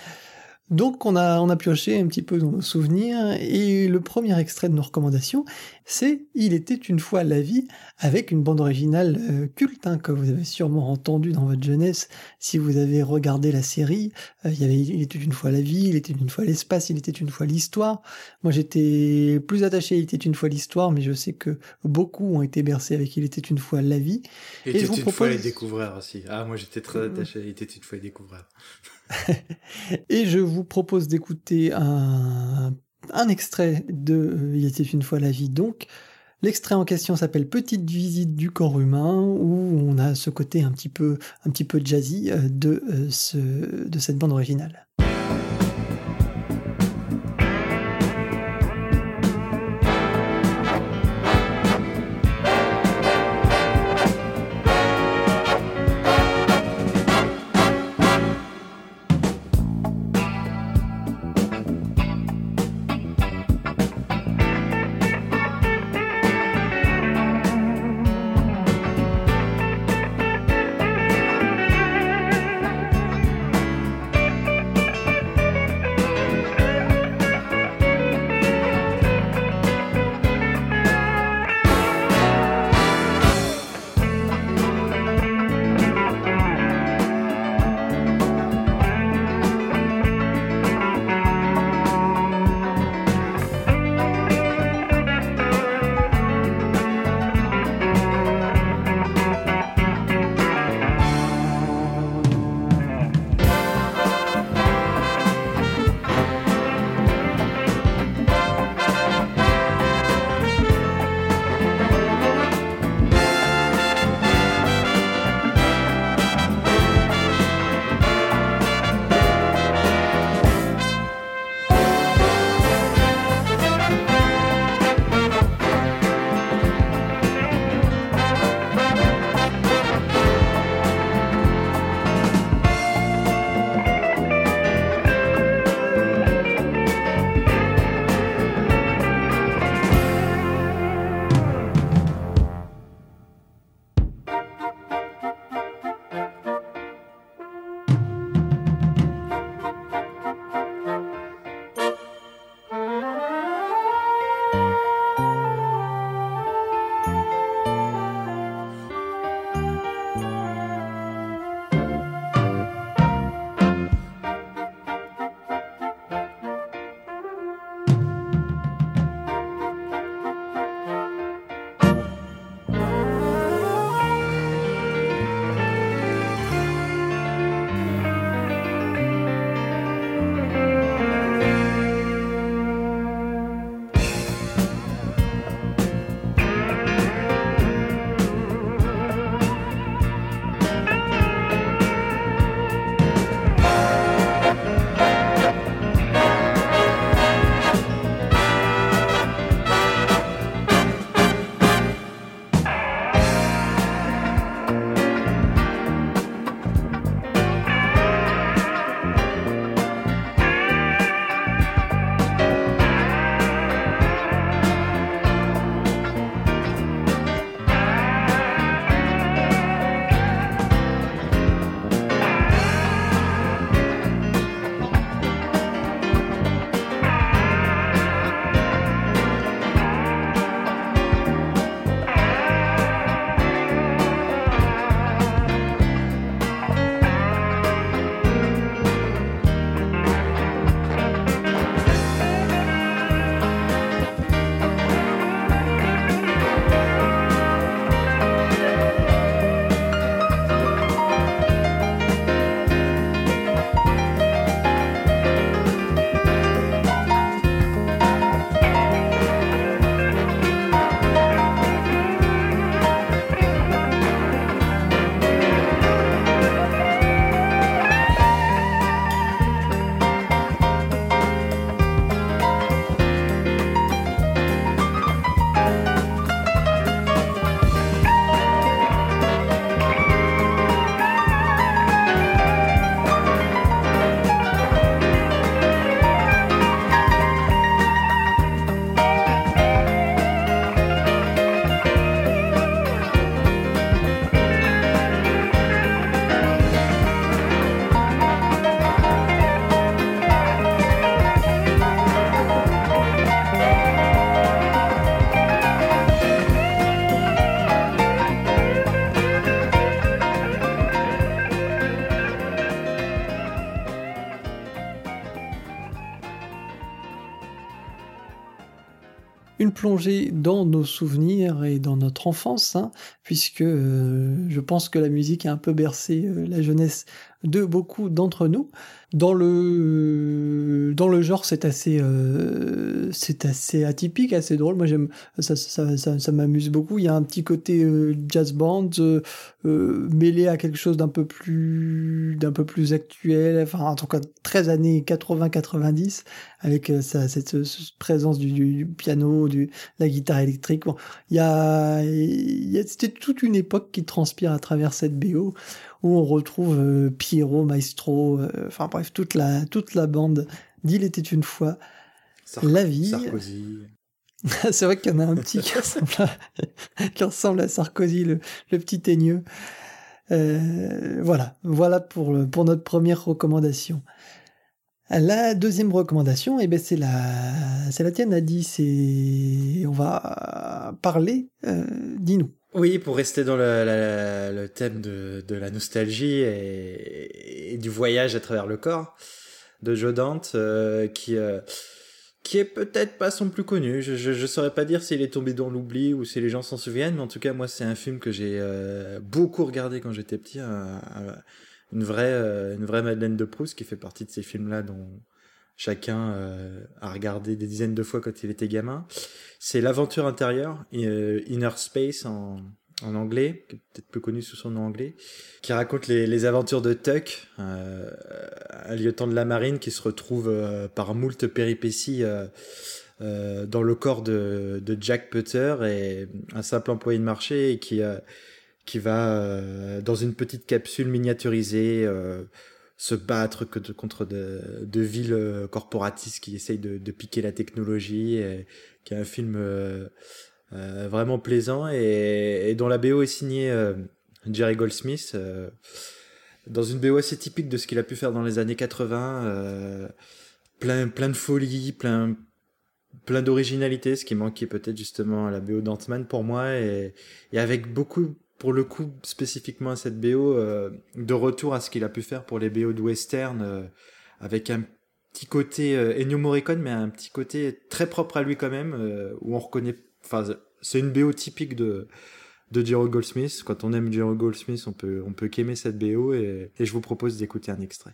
Donc on a, on a pioché un petit peu dans nos souvenirs et le premier extrait de nos recommandations, c'est Il était une fois la vie avec une bande originale euh, culte hein, que vous avez sûrement entendu dans votre jeunesse si vous avez regardé la série. Euh, il y avait Il était une fois la vie, Il était une fois l'espace, Il était une fois l'histoire. Moi j'étais plus attaché à Il était une fois l'histoire, mais je sais que beaucoup ont été bercés avec Il était une fois la vie. Il était une fois les découvreurs aussi. Ah moi j'étais très attaché à Il était une fois les découvreurs. et je vous propose d'écouter un, extrait de euh, Il était une fois la vie donc. L'extrait en question s'appelle Petite visite du corps humain où on a ce côté un petit peu, un petit peu jazzy euh, de, euh, de cette bande originale. Dans nos souvenirs et dans notre enfance, hein, puisque euh, je pense que la musique a un peu bercé euh, la jeunesse de beaucoup d'entre nous. Dans le dans le genre, c'est assez euh, c'est assez atypique, assez drôle. Moi, j'aime ça ça, ça, ça m'amuse beaucoup. Il y a un petit côté euh, jazz band euh, mêlé à quelque chose d'un peu plus d'un peu plus actuel. Enfin, en tout cas, 13 années 80-90 avec ça, cette, présence du, du, piano, du la guitare électrique. Bon, il y a, il y a c'était toute une époque qui transpire à travers cette BO où on retrouve euh, Pierrot, Maestro, euh, enfin bref, toute la, toute la bande d'Il était une fois la vie. Sarkozy. C'est vrai qu'il y en a un petit qui ressemble à, qui ressemble à Sarkozy, le, le petit teigneux. Euh, voilà, voilà pour, pour notre première recommandation. La deuxième recommandation, eh ben c'est la, c'est la tienne, Adi. C'est, on va parler euh, dis-nous. Oui, pour rester dans le, thème de, la nostalgie et, du voyage à travers le corps de Joe Dante, euh, qui euh, qui est peut-être pas son plus connu. Je saurais pas dire s'il est tombé dans l'oubli ou si les gens s'en souviennent, mais en tout cas moi c'est un film que j'ai euh, beaucoup regardé quand j'étais petit, une vraie une vraie Madeleine de Proust qui fait partie de ces films là dont chacun euh, a regardé des dizaines de fois quand il était gamin. C'est l'aventure intérieure, euh, Inner Space en, anglais, peut-être plus connu sous son nom anglais, qui raconte les, aventures de Tuck, euh, un lieutenant de la marine qui se retrouve euh, par moult péripéties euh, euh, dans le corps de, de, Jack Putter et un simple employé de marché et qui, qui va dans une petite capsule miniaturisée se battre que contre de, de, villes euh, corporatistes qui essayent de, de piquer la technologie, qui est un film euh, euh, vraiment plaisant et, dont la BO est signée Jerry Goldsmith, dans une BO assez typique de ce qu'il a pu faire dans les années 80, plein, plein de folie, plein, plein d'originalité, ce qui manquait peut-être justement à la BO d'Ant-Man pour moi, et avec beaucoup pour le coup, spécifiquement à cette BO, euh, de retour à ce qu'il a pu faire pour les BO de western, euh, avec un petit côté euh, Ennio Morricone, mais un petit côté très propre à lui quand même, euh, où on reconnaît. Enfin, c'est une BO typique de de Jerry Goldsmith. Quand on aime Jerry Goldsmith, on peut on peut qu'aimer cette BO, et, et je vous propose d'écouter un extrait.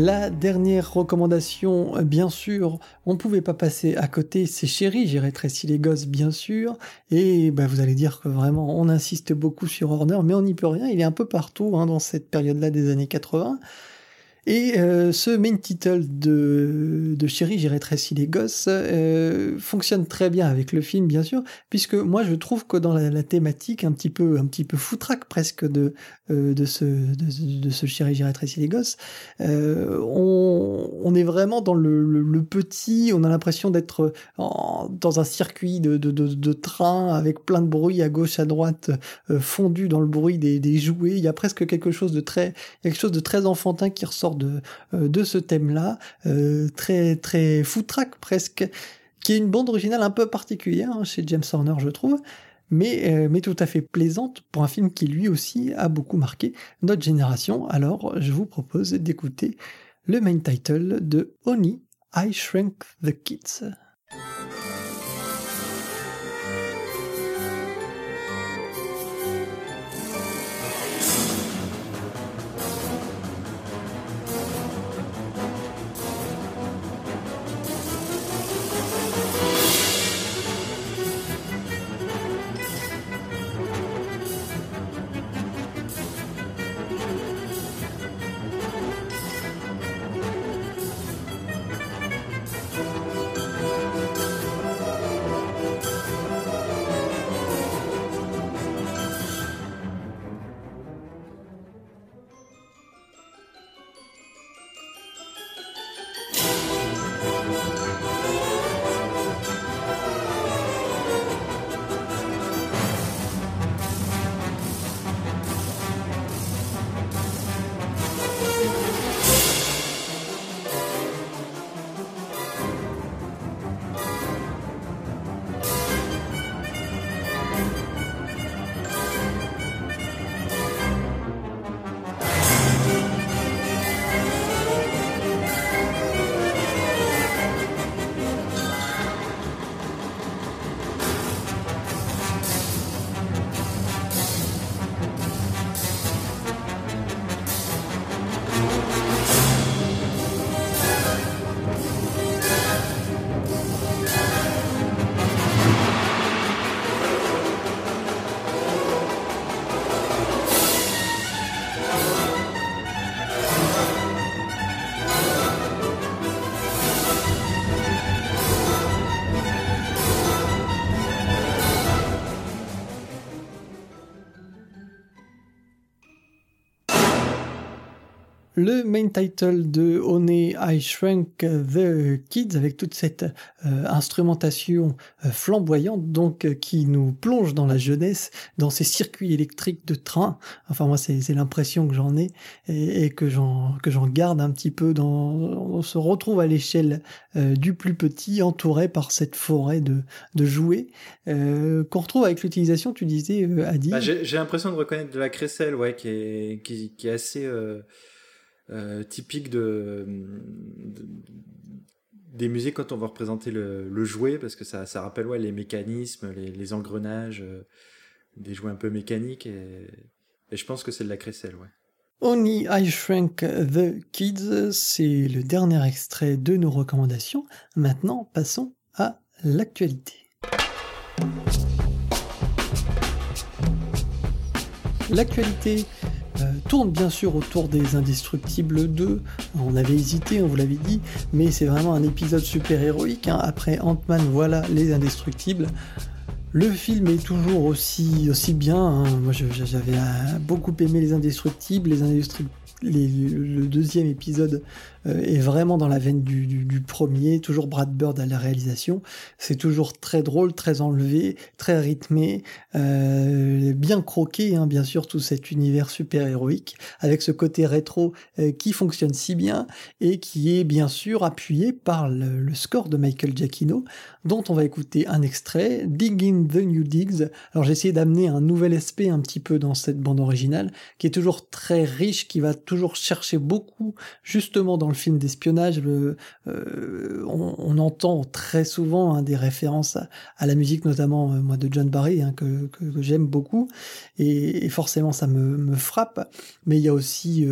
La dernière recommandation, bien sûr, on ne pouvait pas passer à côté, c'est Chéri, j'ai rétréci les gosses, bien sûr, et bah, vous allez dire que vraiment on insiste beaucoup sur Horner, mais on n'y peut rien, il est un peu partout hein, dans cette période-là des années 80. Et euh, ce main title de, de Chérie, j'ai rétréci les gosses euh, fonctionne très bien avec le film, bien sûr, puisque moi je trouve que dans la, thématique un petit peu, un petit peu foutraque presque de, euh, de, ce, de, de ce Chérie, les gosses, on, on, est vraiment dans le, le, petit, on a l'impression d'être dans un circuit de, de, de, train avec plein de bruit à gauche, à droite, fondu dans le bruit des, des jouets. Il y a presque quelque chose de très, quelque chose de très enfantin qui ressort de, euh, de ce thème-là, euh, très très foutraque presque, qui est une bande originale un peu particulière hein, chez James Horner, je trouve. Mais, euh, mais tout à fait plaisante pour un film qui lui aussi a beaucoup marqué notre génération. Alors je vous propose d'écouter le main title de Oni, I Shrunk the Kids. Le main title de Honey I Shrunk the Kids avec toute cette euh, instrumentation euh, flamboyante donc euh, qui nous plonge dans la jeunesse, dans ces circuits électriques de train. Enfin moi c'est l'impression que j'en ai et, que j'en que j'en garde un petit peu on se retrouve à l'échelle du plus petit entouré par cette forêt de, jouets qu'on retrouve avec l'utilisation tu disais Adi. Bah, j'ai l'impression de reconnaître de la crécelle ouais qui est qui est assez euh, typique de, des musiques quand on va représenter le, jouet parce que ça, rappelle ouais, les mécanismes, les, engrenages, euh, des jouets un peu mécaniques et, je pense que c'est de la crécelle. Ouais. Only I Shrank the Kids, c'est le dernier extrait de nos recommandations. Maintenant, passons à l'actualité. L'actualité tourne bien sûr autour des Indestructibles 2. On avait hésité, on vous l'avait dit, mais c'est vraiment un épisode super héroïque. Hein. Après Ant-Man, voilà les Indestructibles. Le film est toujours aussi, aussi bien. Hein. Moi, j'avais euh, beaucoup aimé les Indestructibles. Les Indestructibles le deuxième épisode est vraiment dans la veine du, premier, toujours Brad Bird à la réalisation. C'est toujours très drôle, très enlevé, très rythmé, euh, bien croqué, hein, bien sûr, tout cet univers super-héroïque, avec ce côté rétro euh, qui fonctionne si bien et qui est bien sûr appuyé par le, score de Michael Giacchino, dont on va écouter un extrait, Digging the New Digs. Alors j'ai essayé d'amener un nouvel aspect un petit peu dans cette bande originale, qui est toujours très riche, qui va toujours cherché beaucoup, justement dans le film d'espionnage, euh, on, entend très souvent hein, des références à, la musique, notamment moi de John Barry, hein, que, j'aime beaucoup, et, forcément ça me, frappe. Mais il y a aussi,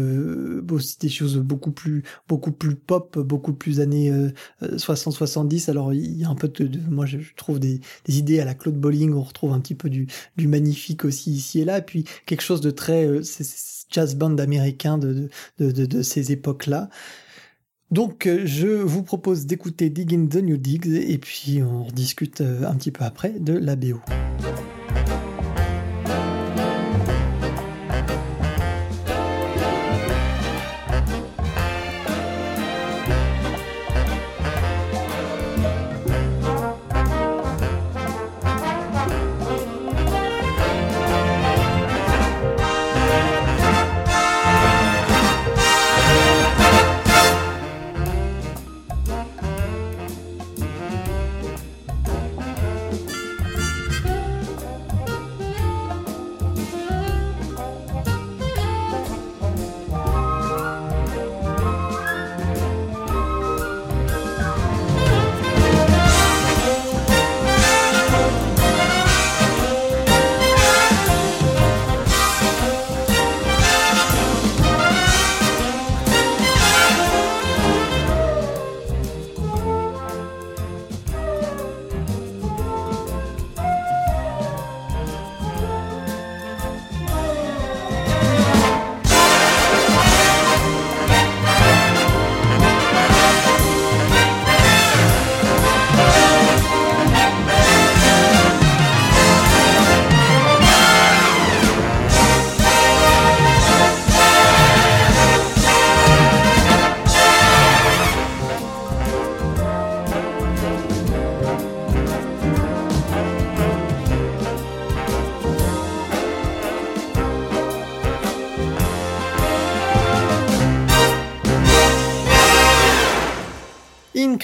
aussi des choses beaucoup plus beaucoup plus pop, beaucoup plus années 60-70. Alors il y a un peu de, moi je trouve des, idées à la Claude Bolling, on retrouve un petit peu du, du magnifique aussi ici et là, et puis quelque chose de très euh, jazz band américain de, de, de, ces époques-là. Donc euh, je vous propose d'écouter Digging the New Digs et puis on discute euh, un petit peu après de la BO.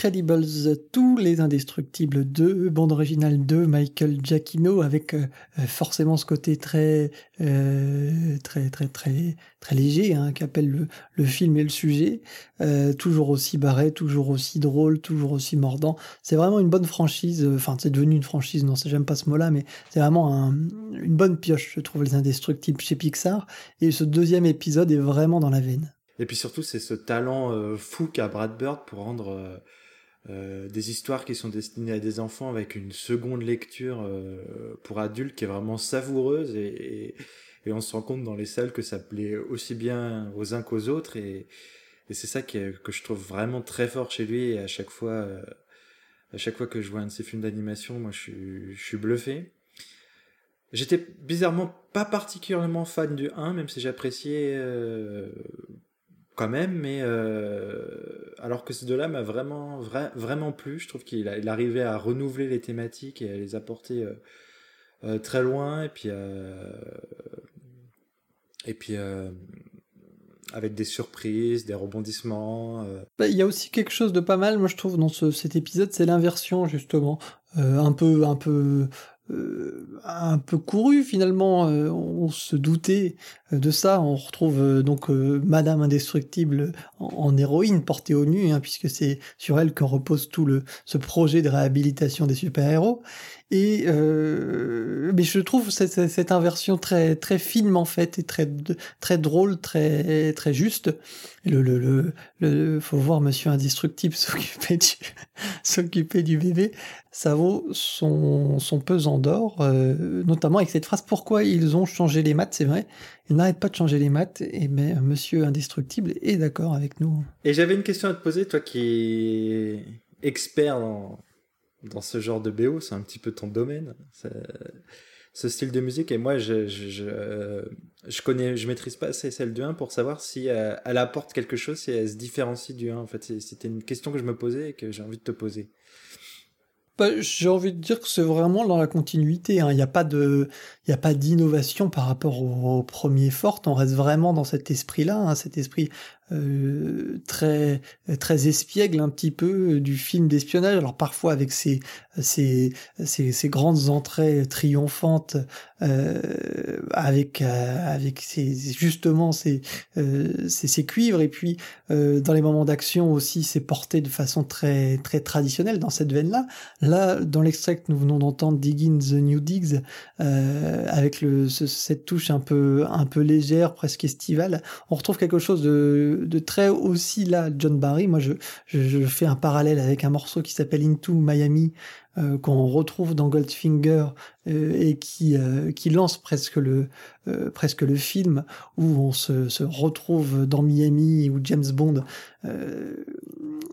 Incredibles, tous les indestructibles 2, bande originale de Michael Giacchino avec euh, euh, forcément ce côté très euh, très très très très léger hein, qu'appelle le, film et le sujet, toujours aussi barré, toujours aussi drôle, toujours aussi mordant. C'est vraiment une bonne franchise. Enfin, c'est devenu une franchise. Non, j'aime pas ce mot-là, mais c'est vraiment une bonne pioche, je trouve, les indestructibles chez Pixar. Et ce deuxième épisode est vraiment dans la veine. Et puis surtout, c'est ce talent fou qu'a Brad Bird pour rendre des histoires qui sont destinées à des enfants avec une seconde lecture euh, pour adultes qui est vraiment savoureuse et, et, on se rend compte dans les salles que ça plaît aussi bien aux uns qu'aux autres et, et c'est ça que je trouve vraiment très fort chez lui et à chaque fois euh, à chaque fois que je vois un de ses films d'animation moi je suis, je suis bluffé. J'étais bizarrement pas particulièrement fan du 1 même si j'appréciais quand même, mais euh, alors que ce deux-là m'a vraiment, vraiment plu. Je trouve qu'il il arrivait à renouveler les thématiques et à les apporter euh, euh, très loin, et puis et puis avec des surprises, des rebondissements. Bah, il y a aussi quelque chose de pas mal, moi je trouve, dans cet épisode, c'est l'inversion justement, un peu, un peu un peu couru finalement. On se doutait de ça. On retrouve donc Madame Indestructible en, héroïne portée au nu, hein, puisque c'est sur elle que repose tout le ce projet de réhabilitation des super-héros. Et euh, mais je trouve cette, cette, inversion très très finement faite et très très drôle, très très juste. Le le le, le faut voir Monsieur Indestructible s'occuper du s'occuper du bébé. Ça vaut son son pesant d'or, euh, notamment avec cette phrase. Pourquoi ils ont changé les maths? C'est vrai, ils n'arrêtent pas de changer les maths. Et mais Monsieur Indestructible est d'accord avec nous. Et j'avais une question à te poser, toi qui es expert dans ce genre de BO, c'est un petit peu ton domaine, ce style de musique. Et moi, je, je, je, je, connais, je maîtrise pas assez celle du 1 pour savoir si euh, elle apporte quelque chose, si elle se différencie du 1. En fait, c'était une question que je me posais et que j'ai envie de te poser. Bah, j'ai envie de dire que c'est vraiment dans la continuité. Hein. Il n'y a pas de, il n'y a pas d'innovation par rapport au, premier Fort. On reste vraiment dans cet esprit-là, hein, cet esprit très très espiègle un petit peu du film d'espionnage. Alors parfois avec ses ces, ces, grandes entrées triomphantes euh, avec euh, avec ces, justement euh, ces, cuivres et puis euh, dans les moments d'action aussi c'est porté de façon très très traditionnelle dans cette veine là là dans l'extrait que nous venons d'entendre Digging the New Digs avec le cette touche un peu un peu légère presque estivale on retrouve quelque chose de, de très aussi là John Barry moi je, je, je fais un parallèle avec un morceau qui s'appelle Into Miami euh, qu'on retrouve dans Goldfinger euh, et qui euh, qui lance presque le presque le film où on se, se, retrouve dans Miami où James Bond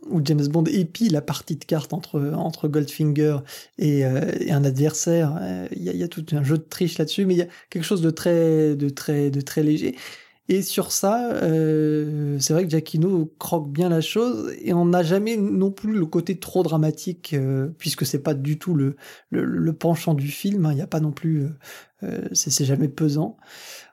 où James Bond épie la partie de cartes entre entre Goldfinger et, et un adversaire. Il y a, y a tout un jeu de triche là-dessus, mais il y a quelque chose de très de très de très léger. Et sur ça, euh, c'est vrai que Giacchino croque bien la chose et on n'a jamais non plus le côté trop dramatique euh, puisque c'est pas du tout le, le, penchant du film. Hein. Il n'y a pas non plus, euh, euh c'est jamais pesant.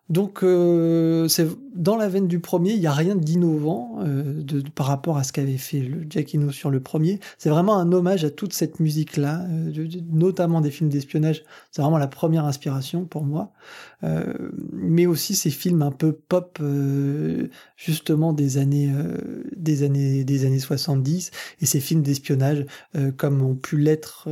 Donc, euh, c'est dans la veine du premier, il n'y a rien d'innovant euh, de, par rapport à ce qu'avait fait le Giacchino sur le premier. C'est vraiment un hommage à toute cette musique-là, euh, notamment des films d'espionnage. C'est vraiment la première inspiration pour moi. Euh, mais aussi ces films un peu pop, euh, justement des années, des années, des années 70, et ces films d'espionnage comme ont pu l'être,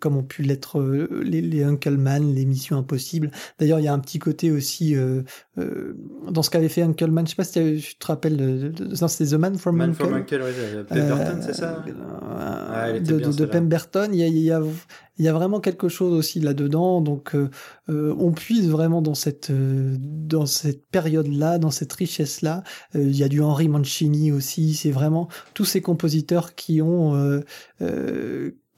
comme ont pu l'être les, les Uncleman, les Missions Impossibles. D'ailleurs, il y a un petit côté aussi euh, euh, dans ce qu'avait fait Uncle Man. Je sais pas si tu te rappelles, c'était The Man from Man Uncle. From Uncle Pemberton, c'est ça? Ah, De, de Pemberton, il y a, il y a il y a vraiment quelque chose aussi là-dedans. Donc, euh, on puise vraiment dans cette dans cette période-là, dans cette richesse-là. il y a du Henry Mancini aussi. C'est vraiment tous ces compositeurs qui ont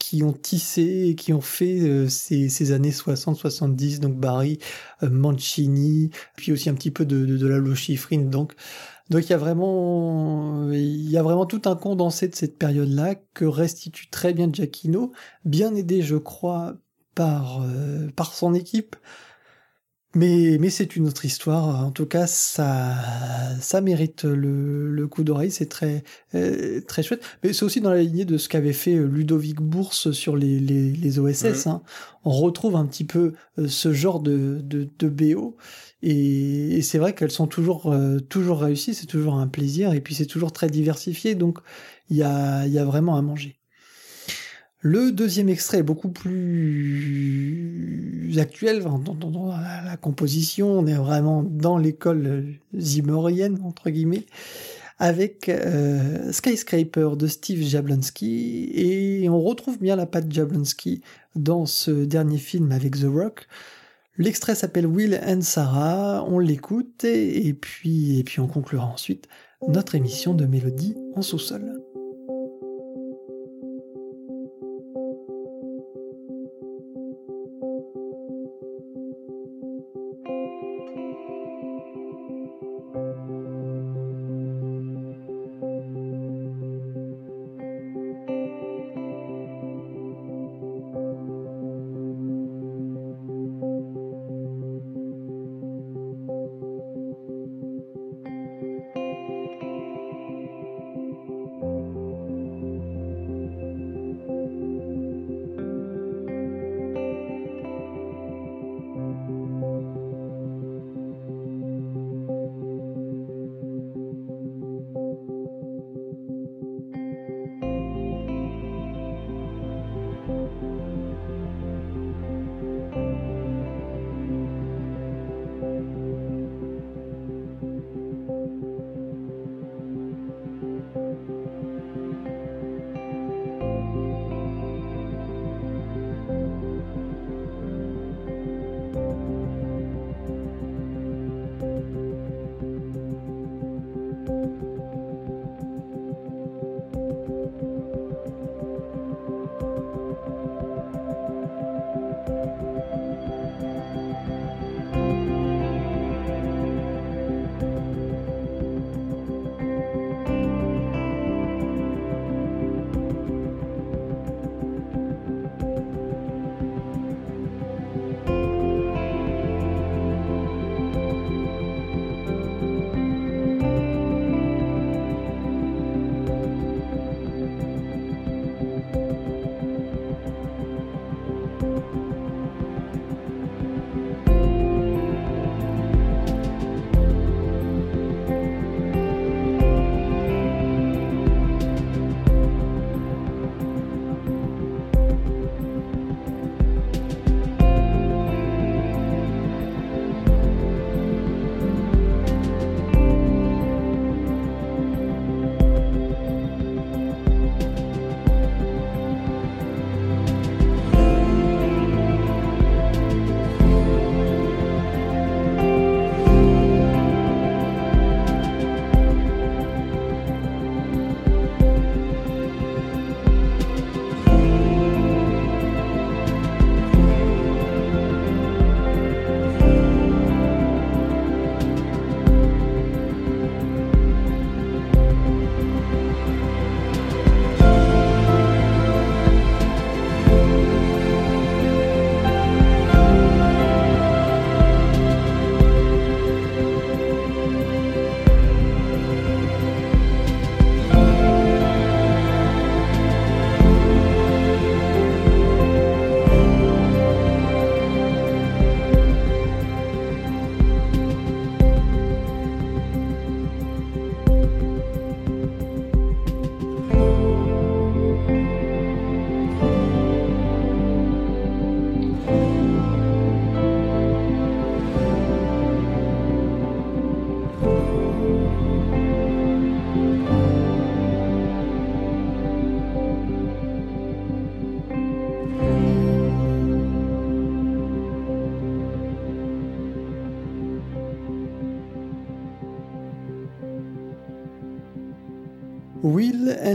qui ont tissé et qui ont fait euh, ces, ces, années 60-70, donc Barry, euh, Mancini, puis aussi un petit peu de, de, de la Lochifrine. Donc, donc il y a vraiment, il y a vraiment tout un condensé de cette période-là que restitue très bien Giacchino, bien aidé, je crois, par euh, par son équipe. Mais, mais c'est une autre histoire. En tout cas, ça, ça mérite le, le coup d'oreille. C'est très, euh, très chouette. Mais c'est aussi dans la lignée de ce qu'avait fait Ludovic Bourse sur les, les, les OSS. Hein. On retrouve un petit peu euh, ce genre de, de, de BO. Et, et c'est vrai qu'elles sont toujours, euh, toujours réussies. C'est toujours un plaisir. Et puis c'est toujours très diversifié. Donc il y a, y a vraiment à manger. Le deuxième extrait est beaucoup plus actuel dans, la, composition. On est vraiment dans l'école zimmerienne, entre guillemets, avec euh, Skyscraper de Steve Jablonski. Et on retrouve bien la patte Jablonski dans ce dernier film avec The Rock. L'extrait s'appelle Will and Sarah. On l'écoute et, puis, et puis on conclura ensuite notre émission de Mélodie en sous-sol.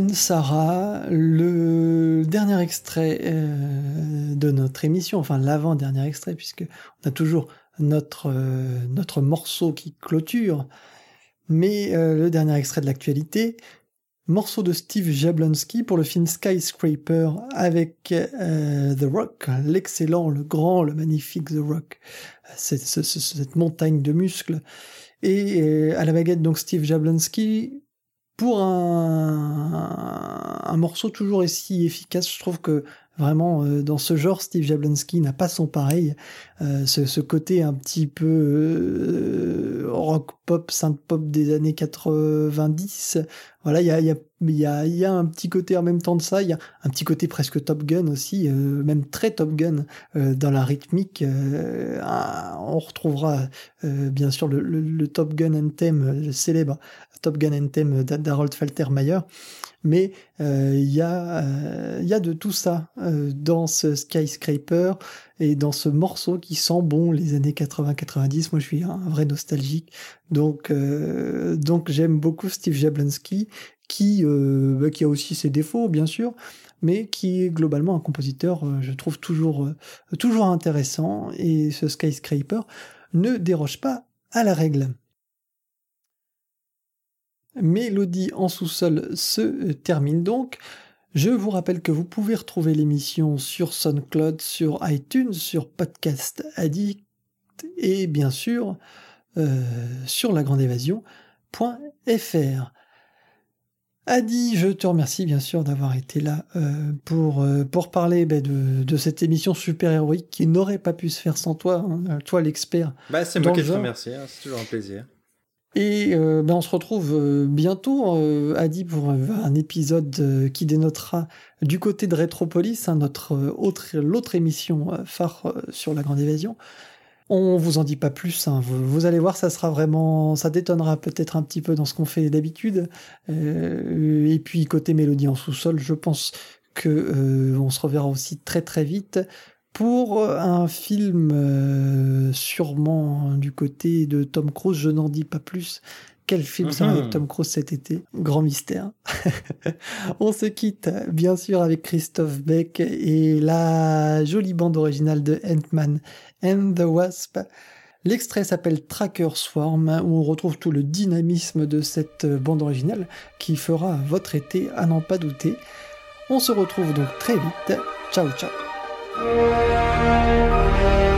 Sarah, le dernier extrait euh, de notre émission, enfin l'avant-dernier extrait, puisque on a toujours notre, euh, morceau qui clôture, mais euh, le dernier extrait de l'actualité, morceau de Steve Jablonski pour le film Skyscraper avec The Rock, l'excellent, le grand, le magnifique The Rock, cette, cette montagne de muscles. Et à la baguette, donc Steve Jablonski, pour un, morceau toujours aussi efficace, je trouve que vraiment euh, dans ce genre, Steve Jablonski n'a pas son pareil. Euh, ce, côté un petit peu euh, rock pop, synth pop des années 90. Voilà, il y a, un petit côté en même temps de ça. Il y a un petit côté presque Top Gun aussi, même très Top Gun dans la rythmique. on retrouvera bien sûr le, Top Gun Anthem, le célèbre Top Gun Anthem d'Harold Faltermeyer. Mais euh, il y, euh, y, a de tout ça euh, dans ce Skyscraper et dans ce morceau qui sent bon les années 80-90. Moi, je suis un vrai nostalgique. Donc, donc j'aime beaucoup Steve Jablonski, qui, bah, qui a aussi ses défauts, bien sûr, mais qui est globalement un compositeur, je trouve, toujours, toujours intéressant. Et ce Skyscraper ne déroge pas à la règle. Mélodie en sous-sol se termine donc. Je vous rappelle que vous pouvez retrouver l'émission sur SoundCloud, sur iTunes, sur Podcast Addict et bien sûr euh, sur lagrandeévasion.fr. Adi, je te remercie bien sûr d'avoir été là euh, pour, euh, pour parler ben, de, de, cette émission super-héroïque qui n'aurait pas pu se faire sans toi, hein, toi l'expert. Bah, c'est moi qui te remercie, hein, c'est toujours un plaisir. Et euh, ben on se retrouve euh, bientôt, euh, Adi, pour un épisode qui dénotera du côté de Retropolis, hein, notre autre, l'autre émission phare sur la Grande Évasion. On vous en dit pas plus, hein, vous, allez voir, ça sera vraiment, ça détonnera peut-être un petit peu dans ce qu'on fait d'habitude. et puis côté mélodie en sous-sol, je pense que on se reverra aussi très très vite pour un film euh, sûrement du côté de Tom Cruise, je n'en dis pas plus. Quel film sera avec mhm. Tom Cruise cet été? Grand mystère. On se quitte bien sûr avec Christophe Beck et la jolie bande originale de Ant-Man and the Wasp. L'extrait s'appelle Tracker Swarm, où on retrouve tout le dynamisme de cette bande originale qui fera votre été à n'en pas douter. On se retrouve donc très vite. Ciao ciao Música